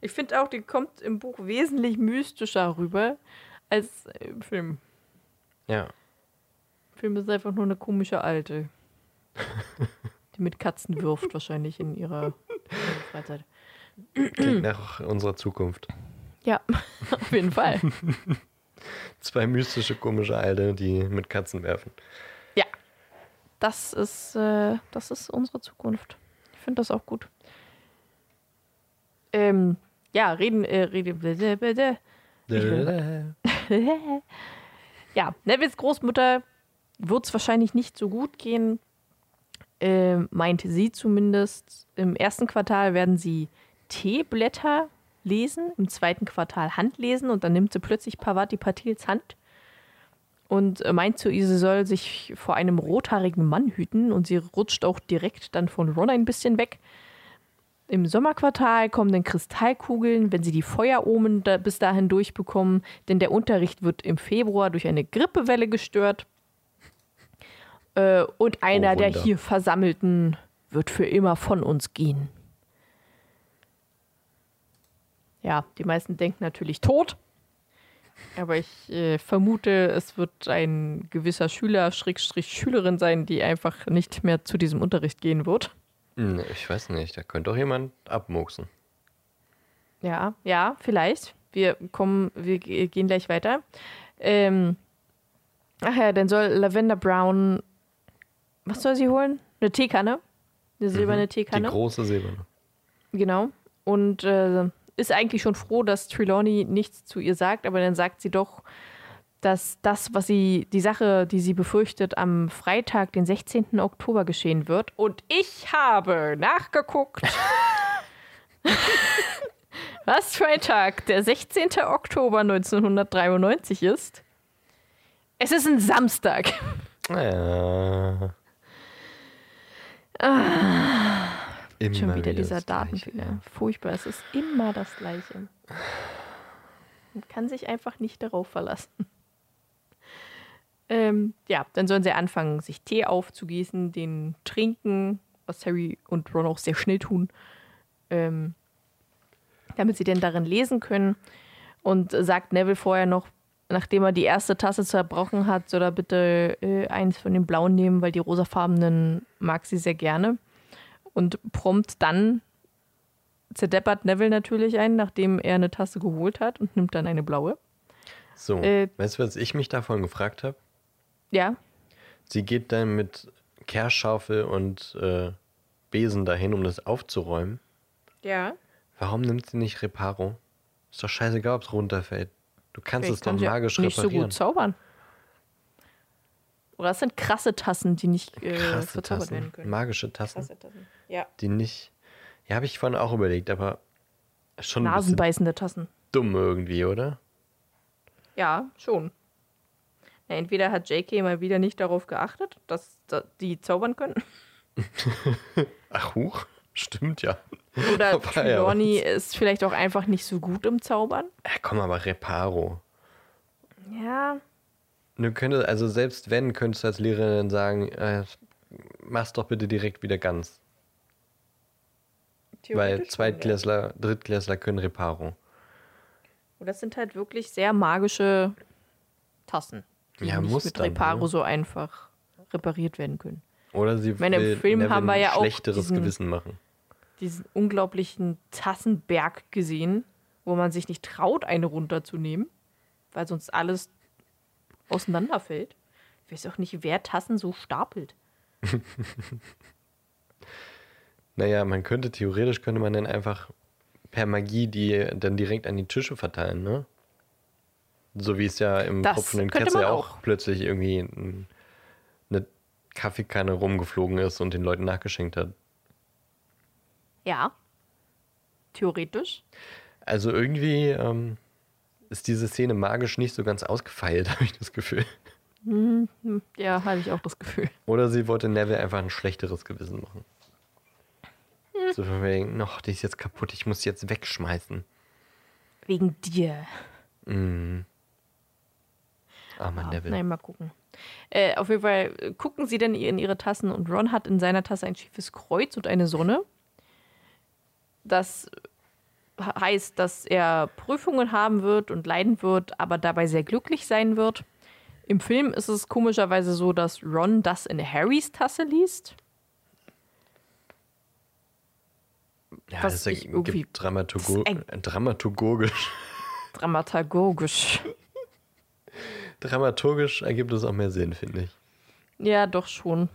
Ich finde auch, die kommt im Buch wesentlich mystischer rüber als im Film. ja. Im Film ist einfach nur eine komische Alte. die mit Katzen wirft, wahrscheinlich in ihrer Freizeit. Klingt nach unserer Zukunft. Ja, auf jeden Fall. Zwei mystische, komische Alte, die mit Katzen werfen. Das ist, äh, das ist unsere Zukunft. Ich finde das auch gut. Ähm, ja, reden, äh, reden. ja, Nevils Großmutter wird es wahrscheinlich nicht so gut gehen, ähm, meinte sie zumindest. Im ersten Quartal werden sie Teeblätter lesen, im zweiten Quartal Handlesen und dann nimmt sie plötzlich Pavati Patils Hand und äh, meint zu ihr, sie soll sich vor einem rothaarigen Mann hüten und sie rutscht auch direkt dann von Ron ein bisschen weg. Im Sommerquartal kommen dann Kristallkugeln, wenn sie die Feueromen da, bis dahin durchbekommen, denn der Unterricht wird im Februar durch eine Grippewelle gestört. Äh, und einer der Wunder. hier Versammelten wird für immer von uns gehen. Ja, die meisten denken natürlich tot. Aber ich äh, vermute, es wird ein gewisser Schüler, Schrägstrich Schülerin sein, die einfach nicht mehr zu diesem Unterricht gehen wird. Hm, Ich weiß nicht, da könnte doch jemand abmoksen. Ja, ja, vielleicht. Wir kommen, wir ge- gehen gleich weiter. Ähm, ach ja, dann soll Lavender Brown, was soll sie holen? Eine Teekanne. Eine silberne Mhm. Die Teekanne. große silberne. Genau. Und äh, ist eigentlich schon froh, dass Trelawney nichts zu ihr sagt, aber dann sagt sie doch, dass das, was sie, die Sache, die sie befürchtet, am Freitag, den 16. Oktober geschehen wird. Und ich habe nachgeguckt. was für ein Tag der 16. Oktober 1993 ist. Es ist ein Samstag. Ja. Immer Schon wieder dieser das Gleiche, Datenfehler. Furchtbar, es ist immer das Gleiche. Man kann sich einfach nicht darauf verlassen. Ähm, ja, dann sollen sie anfangen, sich Tee aufzugießen, den trinken, was Harry und Ron auch sehr schnell tun, ähm, damit sie denn darin lesen können. Und sagt Neville vorher noch, nachdem er die erste Tasse zerbrochen hat, soll er bitte äh, eins von den blauen nehmen, weil die rosafarbenen mag sie sehr gerne. Und prompt dann zerdeppert Neville natürlich ein, nachdem er eine Tasse geholt hat und nimmt dann eine blaue. So, Äh, weißt du, was ich mich davon gefragt habe? Ja, Sie geht dann mit Kehrschaufel und äh, Besen dahin, um das aufzuräumen. ja. Warum nimmt sie nicht Reparo? Ist doch scheißegal, ob es runterfällt. Du kannst Vielleicht es doch kann sie ja magisch nicht so reparieren. gut zaubern. Oder es sind krasse Tassen, die nicht äh, Krasse verzaubert werden Tassen, können. magische Tassen, Krasse Tassen. Ja. die nicht. Ja, habe ich vorhin auch überlegt, aber schon Nasenbeißende Tassen. dumm irgendwie, oder? Ja, schon. Na, entweder hat JK mal wieder nicht darauf geachtet, dass da- die zaubern können. Ach, huch, stimmt ja. Oder Aber ja, Trelawney ist vielleicht auch einfach nicht so gut im Zaubern. Ja, komm, aber Reparo. Ja, Du könntest, also selbst wenn, könntest du als Lehrerin sagen, äh, mach's doch bitte direkt wieder ganz. Weil Zweitklässler, Drittklässler können Reparo. Ja. Und das sind halt wirklich sehr magische Tassen, die Ja, nicht muss mit dann, Reparo ne? so einfach repariert werden können. Oder sie meine, im Film Neville haben wir ein ja auch schlechteres diesen- Gewissen machen. Diesen unglaublichen Tassenberg gesehen, wo man sich nicht traut, eine runterzunehmen, weil sonst alles auseinanderfällt. Ich weiß auch nicht, wer Tassen so stapelt. Naja, man könnte, theoretisch könnte man dann einfach per Magie die dann direkt an die Tische verteilen, ne? So wie es ja im Das tropfenden man auch, auch. plötzlich irgendwie ein, eine Kaffeekanne rumgeflogen ist und den Leuten nachgeschenkt hat. Ja. Theoretisch. Also irgendwie ähm, ist diese Szene magisch nicht so ganz ausgefeilt, habe ich das Gefühl. Ja, habe ich auch das Gefühl. Oder sie wollte Neville einfach ein schlechteres Gewissen machen. So von wegen, noch, die ist jetzt kaputt, ich muss sie jetzt wegschmeißen. Wegen dir. Mhm. Armer Neville. Nein, mal gucken. Äh, auf jeden Fall äh, gucken sie dann in ihre Tassen und Ron hat in seiner Tasse ein schiefes Kreuz und eine Sonne. Das heißt, dass er Prüfungen haben wird und leiden wird, aber dabei sehr glücklich sein wird. Im Film ist es komischerweise so, dass Ron das in Harrys Tasse liest. Ja, was das ich irgendwie- Dramaturgo dramaturgisch. Dramaturgisch. Dramaturgisch ergibt es auch mehr Sinn, finde ich. Ja, doch schon.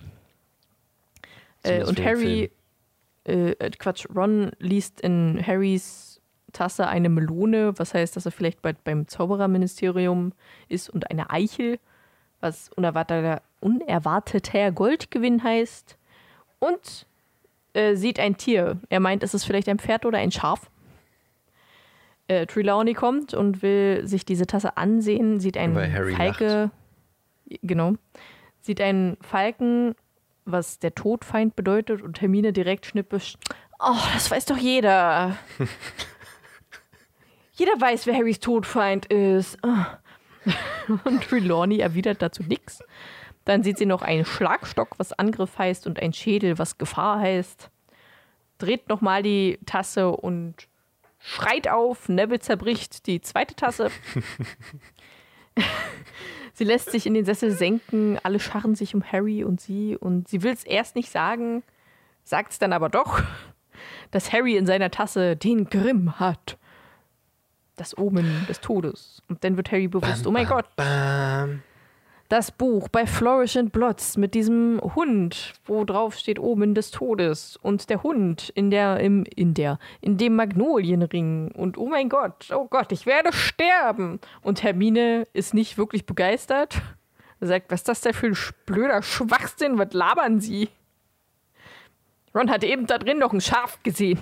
Äh, und Harry, äh, äh, Quatsch, Ron liest in Harrys Tasse eine Melone, was heißt, dass er vielleicht bald beim Zaubererministerium ist und eine Eichel, was unerwarteter, unerwarteter Goldgewinn heißt. Und äh, sieht ein Tier. Er meint, es ist vielleicht ein Pferd oder ein Schaf. Äh, Trelawney kommt und will sich diese Tasse ansehen, sieht einen Falke. Genau. Sieht einen Falken, was der Todfeind bedeutet, und Hermine direkt schnippisch. Oh, das weiß doch jeder. jeder weiß, wer Harrys Todfeind ist. Ah. Und Trelawney erwidert dazu nichts. Dann sieht sie noch einen Schlagstock, was Angriff heißt, und ein Schädel, was Gefahr heißt. Dreht nochmal die Tasse und schreit auf. Neville zerbricht die zweite Tasse. sie lässt sich in den Sessel senken. Alle scharren sich um Harry und sie. Und sie will es erst nicht sagen, sagt es dann aber doch, dass Harry in seiner Tasse den Grimm hat. Das Omen des Todes. Und dann wird Harry bewusst, oh mein Gott, Bam. das Buch bei Flourish and Blots mit diesem Hund, wo drauf steht Omen des Todes und der Hund in der, im, in der, in dem Magnolienring und oh mein Gott, oh Gott, ich werde sterben. Und Hermine ist nicht wirklich begeistert. Er sagt, was ist das denn für ein blöder Schwachsinn, was labern Sie? Ron hat eben da drin noch ein Schaf gesehen.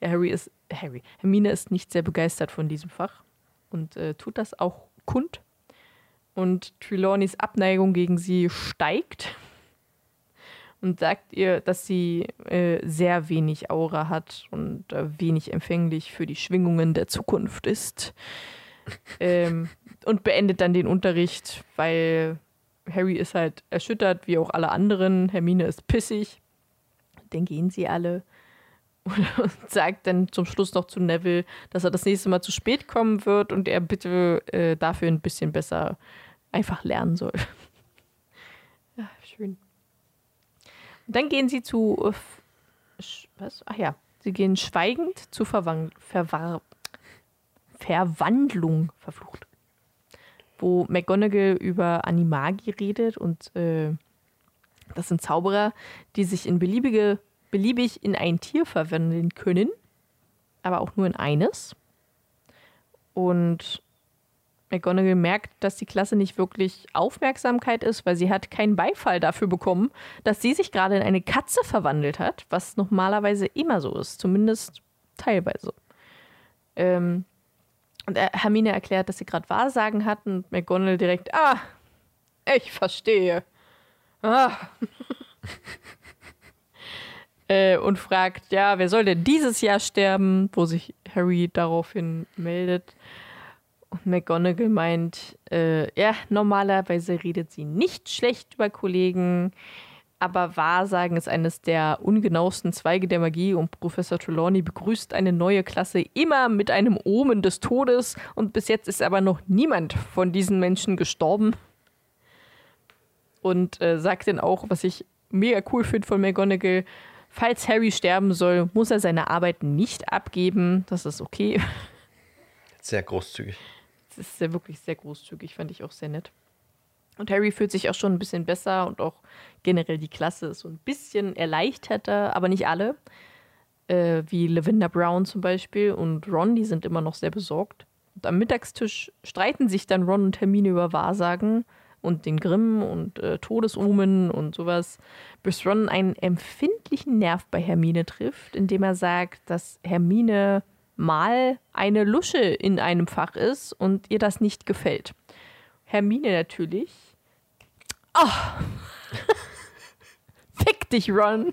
Ja, Harry ist, Harry, Hermine ist nicht sehr begeistert von diesem Fach und äh, tut das auch kund. Und Trelawneys Abneigung gegen sie steigt und sagt ihr, dass sie äh, sehr wenig Aura hat und äh, wenig empfänglich für die Schwingungen der Zukunft ist. ähm, und beendet dann den Unterricht, weil Harry ist halt erschüttert, wie auch alle anderen. Hermine ist pissig. Dann gehen sie alle und sagt dann zum Schluss noch zu Neville, dass er das nächste Mal zu spät kommen wird und er bitte äh, dafür ein bisschen besser einfach lernen soll. ja, schön. Und dann gehen sie zu. Äh, was? Ach ja, sie gehen schweigend zu Verwang Verwar Verwandlung, verflucht. Wo McGonagall über Animagi redet und äh, das sind Zauberer, die sich in beliebige beliebig in ein Tier verwandeln können, aber auch nur in eines. Und McGonagall merkt, dass die Klasse nicht wirklich Aufmerksamkeit ist, weil sie hat keinen Beifall dafür bekommen, dass sie sich gerade in eine Katze verwandelt hat, was normalerweise immer so ist, zumindest teilweise. Ähm, und Hermine erklärt, dass sie gerade Wahrsagen hat und McGonagall direkt, ah, ich verstehe. Ah. äh, und fragt, ja, wer soll denn dieses Jahr sterben? Wo sich Harry daraufhin meldet. Und McGonagall meint, äh, ja, normalerweise redet sie nicht schlecht über Kollegen, aber Wahrsagen ist eines der ungenauesten Zweige der Magie und Professor Trelawney begrüßt eine neue Klasse immer mit einem Omen des Todes und bis jetzt ist aber noch niemand von diesen Menschen gestorben. Und äh, sagt dann auch, was ich mega cool finde von McGonagall, Falls Harry sterben soll, muss er seine Arbeit nicht abgeben. Das ist okay. Sehr großzügig. Das ist sehr, wirklich sehr großzügig, fand ich auch sehr nett. Und Harry fühlt sich auch schon ein bisschen besser und auch generell die Klasse ist so ein bisschen erleichterter, aber nicht alle. Äh, wie Lavender Brown zum Beispiel und Ron, die sind immer noch sehr besorgt. Und am Mittagstisch streiten sich dann Ron und Hermine über Wahrsagen und den Grimm und äh, Todesomen und sowas, bis Ron einen empfindlichen Nerv bei Hermine trifft, indem er sagt, dass Hermine mal eine Lusche in einem Fach ist und ihr das nicht gefällt. Hermine natürlich. Oh. Fick dich, Ron.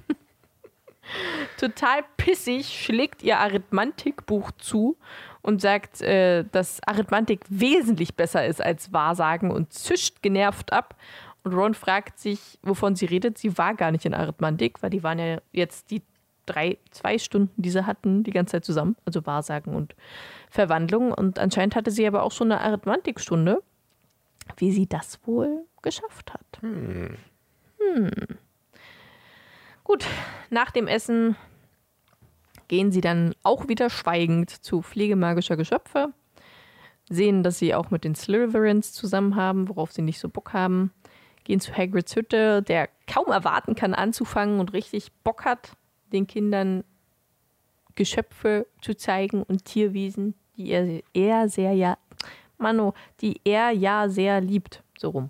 Total pissig schlägt ihr Arithmantikbuch zu und sagt, äh, dass Arithmantik wesentlich besser ist als Wahrsagen und zischt genervt ab. Und Ron fragt sich, wovon sie redet. Sie war gar nicht in Arithmantik, weil die waren ja jetzt die drei, zwei Stunden, die sie hatten, die ganze Zeit zusammen. Also Wahrsagen und Verwandlung. Und anscheinend hatte sie aber auch schon eine Arithmantikstunde, wie sie das wohl geschafft hat. Hm. Hm. Gut, nach dem Essen gehen sie dann auch wieder schweigend zu Pflege magischer Geschöpfe, sehen, dass sie auch mit den Slytherins zusammen haben, worauf sie nicht so Bock haben, gehen zu Hagrids Hütte, der kaum erwarten kann anzufangen und richtig Bock hat, den Kindern Geschöpfe zu zeigen und Tierwesen, die er, er sehr ja, Mano, die er ja sehr liebt, so rum.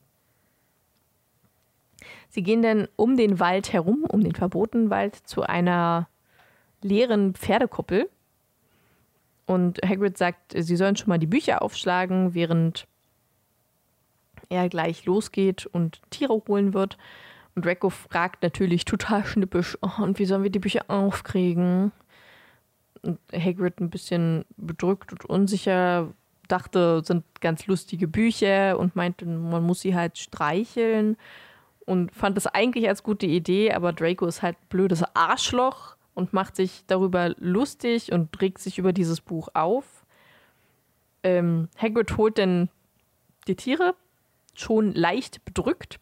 Sie gehen dann um den Wald herum, um den verbotenen Wald, zu einer leeren Pferdekuppel. Und Hagrid sagt, sie sollen schon mal die Bücher aufschlagen, während er gleich losgeht und Tiere holen wird. Und Draco fragt natürlich total schnippisch, oh, und wie sollen wir die Bücher aufkriegen? Und Hagrid ein bisschen bedrückt und unsicher dachte, sind ganz lustige Bücher und meinte, man muss sie halt streicheln und fand das eigentlich als gute Idee, aber Draco ist halt blödes Arschloch und macht sich darüber lustig und regt sich über dieses Buch auf. Ähm, Hagrid holt dann die Tiere, schon leicht bedrückt.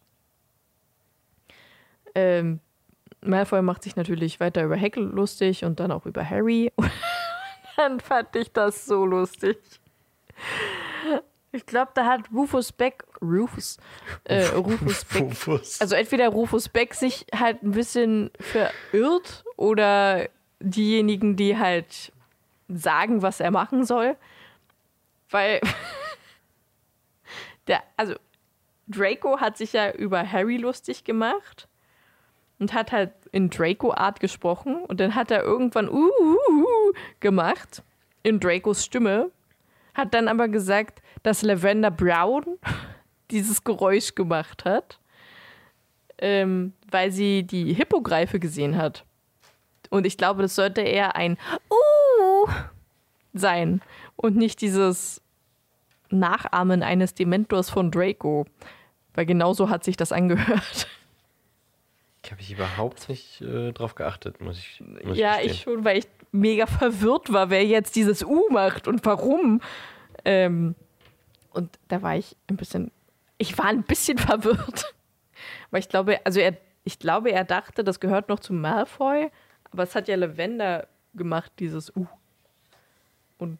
Ähm, Malfoy macht sich natürlich weiter über Hagrid lustig und dann auch über Harry. dann fand ich das so lustig. Ich glaube, da hat Rufus Beck, Rufus, äh, Rufus Beck, Rufus. also entweder Rufus Beck sich halt ein bisschen verirrt oder diejenigen, die halt sagen, was er machen soll. Weil, der, also Draco hat sich ja über Harry lustig gemacht und hat halt in Draco-Art gesprochen und dann hat er irgendwann uh, uh, uh, gemacht in Dracos Stimme, hat dann aber gesagt, dass Lavender Brown dieses Geräusch gemacht hat, ähm, weil sie die Hippogreife gesehen hat. Und ich glaube, das sollte eher ein Uh sein und nicht dieses Nachahmen eines Dementors von Draco. Weil genauso hat sich das angehört. Ich habe ich überhaupt nicht äh, drauf geachtet, muss ich. Muss ja, gestehen. ich schon, weil ich mega verwirrt war, wer jetzt dieses U macht und warum. Ähm, und da war ich ein bisschen, ich war ein bisschen verwirrt. Weil ich glaube, also er, ich glaube, er dachte, das gehört noch zu Malfoy, aber es hat ja Lavender gemacht, dieses U. Und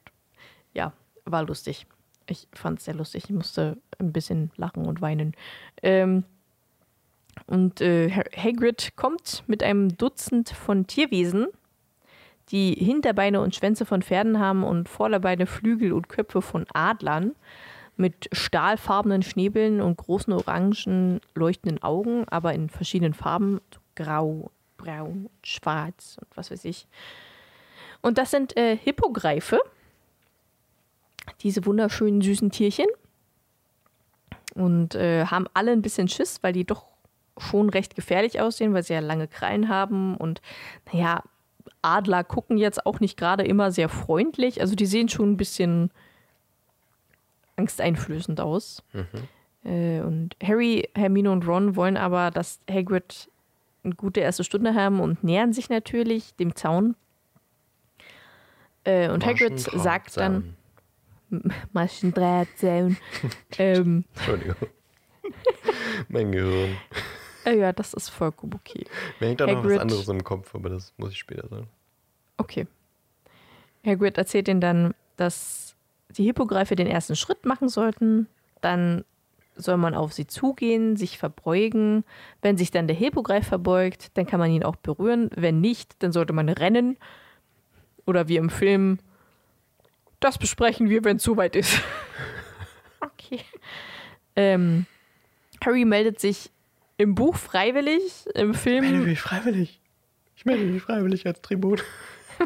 ja, war lustig. Ich fand es sehr lustig. Ich musste ein bisschen lachen und weinen. Ähm, und äh, Ha- Hagrid kommt mit einem Dutzend von Tierwesen, die Hinterbeine und Schwänze von Pferden haben und Vorderbeine, Flügel und Köpfe von Adlern, mit stahlfarbenen Schnäbeln und großen orangen leuchtenden Augen, aber in verschiedenen Farben, so grau, braun, schwarz und was weiß ich. Und das sind äh, Hippogreife, diese wunderschönen süßen Tierchen. Und äh, haben alle ein bisschen Schiss, weil die doch schon recht gefährlich aussehen, weil sie ja lange Krallen haben. Und naja, Adler gucken jetzt auch nicht gerade immer sehr freundlich. Also die sehen schon ein bisschen angsteinflößend aus. Äh, und Harry, Hermine und Ron wollen aber, dass Hagrid eine gute erste Stunde haben und nähern sich natürlich dem Zaun. Äh, und Hagrid sagt dann, Maschendrahtzaun. ähm, Entschuldigung. mein Gehirn. Äh, ja, das ist vollkommen okay. Mir hängt da noch was anderes im Kopf, aber das muss ich später sagen. Okay. Hagrid erzählt ihnen dann, dass die Hippogreife den ersten Schritt machen sollten. Dann soll man auf sie zugehen, sich verbeugen. Wenn sich dann der Hippogreif verbeugt, dann kann man ihn auch berühren. Wenn nicht, dann sollte man rennen. Oder wie im Film, das besprechen wir, wenn es soweit ist. okay. Ähm, Harry meldet sich im Buch freiwillig, im Ich Film melde mich freiwillig. Ich melde mich freiwillig als Tribut.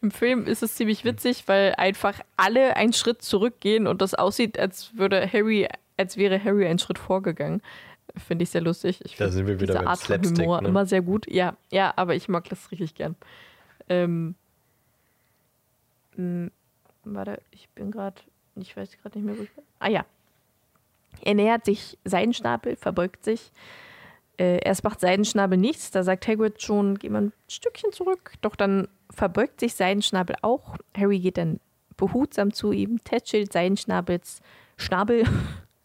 Im Film ist es ziemlich witzig, weil einfach alle einen Schritt zurückgehen und das aussieht, als würde Harry, als wäre Harry einen Schritt vorgegangen. Finde ich sehr lustig. Ich Da sind wir wieder diese beim Art von Slapstick, Humor ne? immer sehr gut. Ja, ja, aber ich mag das richtig gern. Ähm, m, warte, ich bin gerade, ich weiß gerade nicht mehr, wo ich bin. Ah ja. Er nähert sich Seidenschnabel, verbeugt sich. Äh, erst macht Seidenschnabel nichts, da sagt Hagrid schon, geh mal ein Stückchen zurück. Doch dann verbeugt sich Seidenschnabel auch. Harry geht dann behutsam zu ihm, tätschelt Seidenschnabels Schnabel,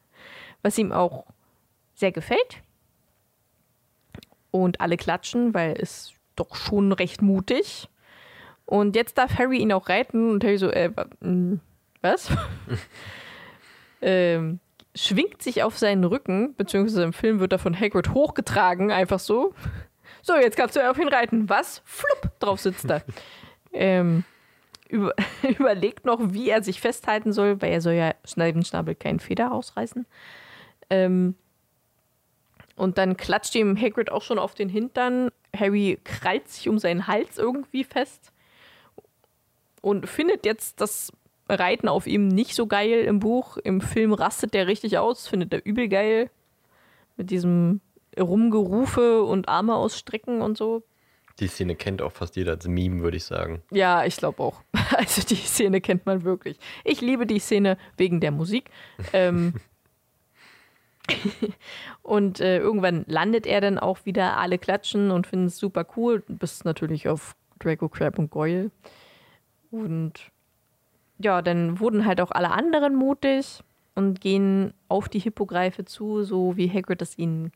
was ihm auch sehr gefällt. Und alle klatschen, weil es doch schon recht mutig. Und jetzt darf Harry ihn auch reiten und Harry so, äh, mh, was? ähm, schwingt sich auf seinen Rücken, beziehungsweise im Film wird er von Hagrid hochgetragen, einfach so. So, jetzt kannst du auf ihn reiten. Was? Flupp, drauf sitzt er. ähm, über, überlegt noch, wie er sich festhalten soll, weil er soll ja Schnabel keinen Feder ausreißen. Ähm, und dann klatscht ihm Hagrid auch schon auf den Hintern. Harry krallt sich um seinen Hals irgendwie fest und findet jetzt das Reiten auf ihm nicht so geil im Buch. Im Film rastet der richtig aus, findet er übel geil. Mit diesem Rumgerufe und Arme ausstrecken und so. Die Szene kennt auch fast jeder als Meme, würde ich sagen. Ja, ich glaube auch. Also die Szene kennt man wirklich. Ich liebe die Szene wegen der Musik. Ähm und äh, irgendwann landet er dann auch wieder, alle klatschen und finden es super cool, bis natürlich auf Draco, Crab und Goyle. Und ja, dann wurden halt auch alle anderen mutig und gehen auf die Hippogreife zu, so wie Hagrid es ihnen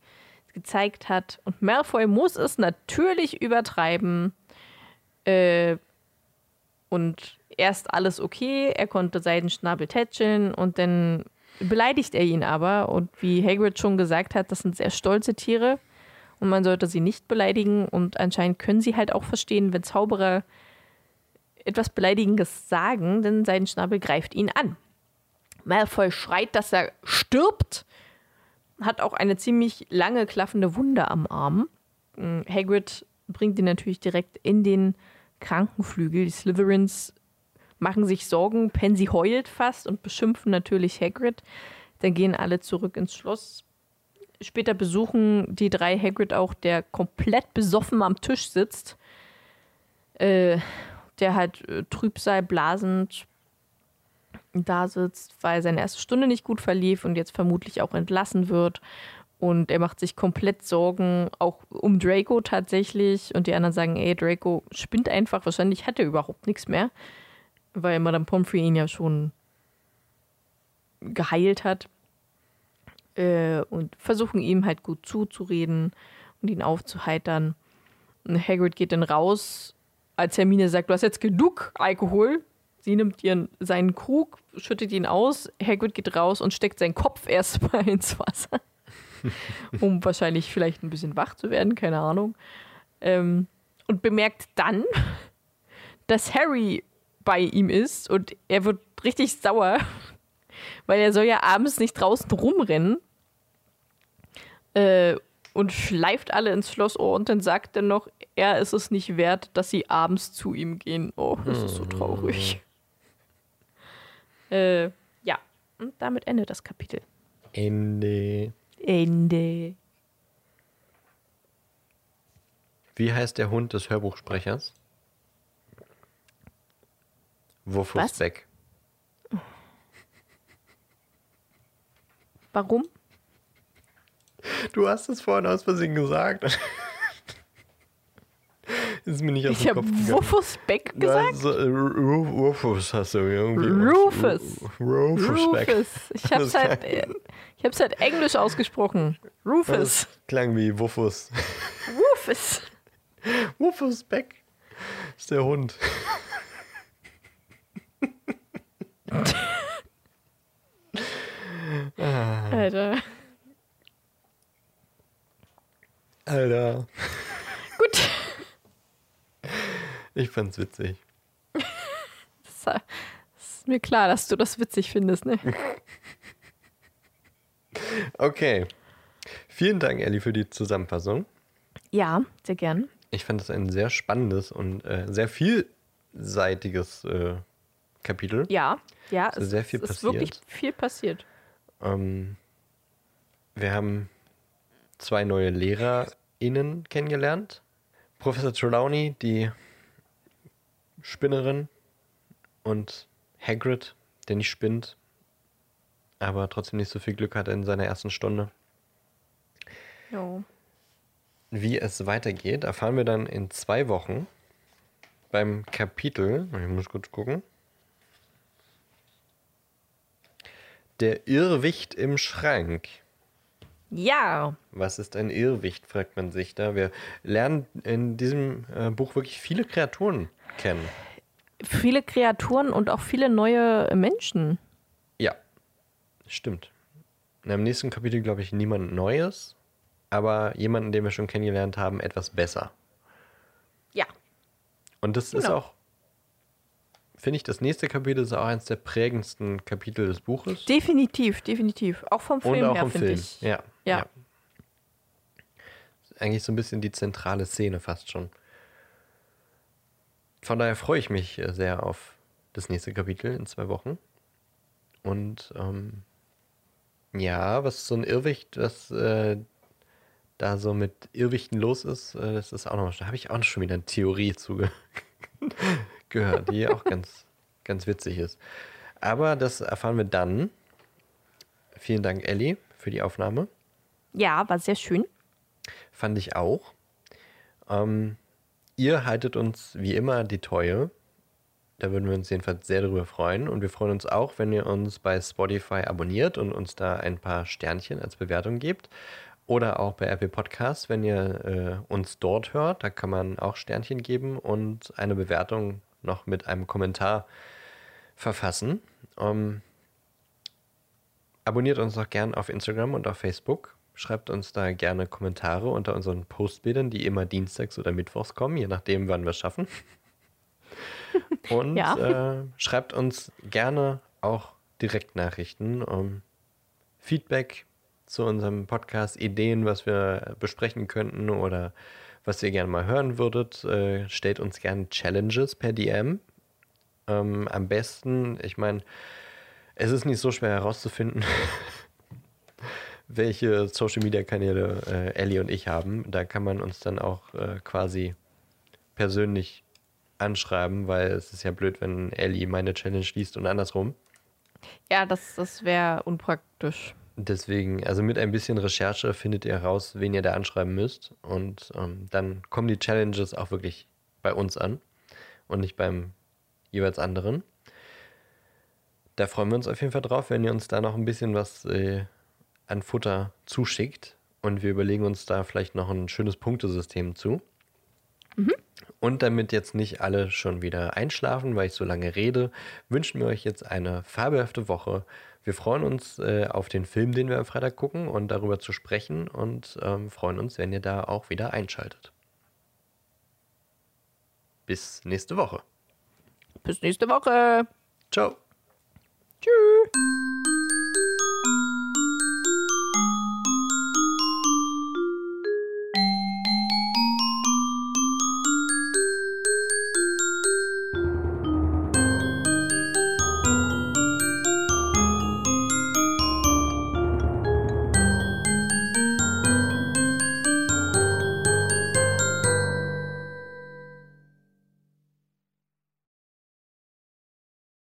gezeigt hat. Und Malfoy muss es natürlich übertreiben. Äh, und erst alles okay, er konnte Seidenschnabel tätscheln und dann beleidigt er ihn aber. Und wie Hagrid schon gesagt hat, das sind sehr stolze Tiere und man sollte sie nicht beleidigen. Und anscheinend können sie halt auch verstehen, wenn Zauberer etwas Beleidigendes sagen, denn Seidenschnabel greift ihn an. Malfoy schreit, dass er stirbt, hat auch eine ziemlich lange klaffende Wunde am Arm. Mm, Hagrid bringt ihn natürlich direkt in den Krankenflügel. Die Slytherins machen sich Sorgen, Pansy heult fast und beschimpfen natürlich Hagrid. Dann gehen alle zurück ins Schloss. Später besuchen die drei Hagrid auch, der komplett besoffen am Tisch sitzt. Äh, der halt äh, Trübsal blasend da sitzt, weil seine erste Stunde nicht gut verlief und jetzt vermutlich auch entlassen wird. Und er macht sich komplett Sorgen, auch um Draco tatsächlich. Und die anderen sagen, ey, Draco spinnt einfach. Wahrscheinlich hat er überhaupt nichts mehr, weil Madame Pomfrey ihn ja schon geheilt hat. Äh, und versuchen ihm halt gut zuzureden und ihn aufzuheitern. Und Hagrid geht dann raus, als Hermine sagt, du hast jetzt genug Alkohol. Sie nimmt ihren, seinen Krug, schüttet ihn aus. Hagrid geht raus und steckt seinen Kopf erstmal ins Wasser. um wahrscheinlich vielleicht ein bisschen wach zu werden, keine Ahnung. Ähm, und bemerkt dann, dass Harry bei ihm ist und er wird richtig sauer, weil er soll ja abends nicht draußen rumrennen. Äh, und schleift alle ins Schloss oh, und dann sagt er noch, er ist es nicht wert, dass sie abends zu ihm gehen. Oh, das ist so traurig. Äh, ja, und damit endet das Kapitel. Ende. Ende. Wie heißt der Hund des Hörbuchsprechers? Wurfus Was? Beck. Warum? Du hast es vorhin aus Versehen gesagt. Ist mir nicht aus Ich dem habe. Rufus Beck gesagt. hast so, Ru- Rufus hast du irgendwie. Rufus. Ru- Rufus Beck. Rufus. Ich hab's Das halt, ich hab's halt englisch ausgesprochen. Rufus. Das klang wie Wuffus. Rufus. Wuffus Beck ist der Hund. Alter. Alter. Gut. Ich fand's witzig. Das ist mir klar, dass du das witzig findest, ne? Okay. Vielen Dank, Ellie, für die Zusammenfassung. Ja, sehr gern. Ich fand es ein sehr spannendes und äh, sehr vielseitiges äh, Kapitel. Ja, ja, ist sehr viel es ist wirklich passiert. viel passiert. Ähm, wir haben zwei neue LehrerInnen kennengelernt. Professor Trelawney, die Spinnerin, und Hagrid, der nicht spinnt, aber trotzdem nicht so viel Glück hatte in seiner ersten Stunde. Jo. Wie es weitergeht, erfahren wir dann in zwei Wochen beim Kapitel. Ich muss kurz gucken. Der Irrwicht im Schrank. Ja, Was ist ein Irrwicht, fragt man sich da. Wir lernen in diesem äh, Buch wirklich viele Kreaturen kennen. viele Kreaturen und auch viele neue Menschen. Ja, stimmt. Im nächsten Kapitel, glaube ich, niemand Neues, aber jemanden, den wir schon kennengelernt haben, etwas besser. Ja. Und das ist Genau. auch, finde ich, das nächste Kapitel ist auch eines der prägendsten Kapitel des Buches. Definitiv, definitiv. Auch vom Film und auch her, finde Film. ich. Ja, Ja. Ist Eigentlich so ein bisschen die zentrale Szene fast schon. Von daher freue ich mich äh, sehr auf das nächste Kapitel in zwei Wochen. Und ähm, ja, was so ein Irrwicht, was äh, da so mit Irrwichten los ist, äh, das ist auch noch, da habe ich auch schon wieder eine Theorie zuge gehört, die auch ganz, ganz witzig ist. Aber das erfahren wir dann. Vielen Dank, Ellie, für die Aufnahme. Ja, war sehr schön. Fand ich auch. Ähm, ihr haltet uns wie immer die Treue. Da würden wir uns jedenfalls sehr darüber freuen. Und wir freuen uns auch, wenn ihr uns bei Spotify abonniert und uns da ein paar Sternchen als Bewertung gebt. Oder auch bei Apple Podcasts, wenn ihr äh, uns dort hört. Da kann man auch Sternchen geben und eine Bewertung noch mit einem Kommentar verfassen. Ähm, abonniert uns doch gern auf Instagram und auf Facebook. Schreibt uns da gerne Kommentare unter unseren Postbildern, die immer dienstags oder mittwochs kommen, je nachdem, wann wir es schaffen. Und Ja. äh, schreibt uns gerne auch Direktnachrichten, um Feedback zu unserem Podcast, Ideen, was wir besprechen könnten oder was ihr gerne mal hören würdet. Äh, stellt uns gerne Challenges per DM. Ähm, am besten, ich meine, es ist nicht so schwer herauszufinden, welche Social Media Kanäle äh, Ellie und ich haben. Da kann man uns dann auch äh, quasi persönlich anschreiben, weil es ist ja blöd, wenn Ellie meine Challenge liest und andersrum. Ja, das, das wäre unpraktisch. Deswegen, also mit ein bisschen Recherche findet ihr heraus, wen ihr da anschreiben müsst. Und ähm, dann kommen die Challenges auch wirklich bei uns an und nicht beim jeweils anderen. Da freuen wir uns auf jeden Fall drauf, wenn ihr uns da noch ein bisschen was äh, an Futter zuschickt. Und wir überlegen uns da vielleicht noch ein schönes Punktesystem zu. Und damit jetzt nicht alle schon wieder einschlafen, weil ich so lange rede, wünschen wir euch jetzt eine fabelhafte Woche. Wir freuen uns äh, auf den Film, den wir am Freitag gucken und darüber zu sprechen und ähm, freuen uns, wenn ihr da auch wieder einschaltet. Bis nächste Woche. Bis nächste Woche. Ciao. Tschüss.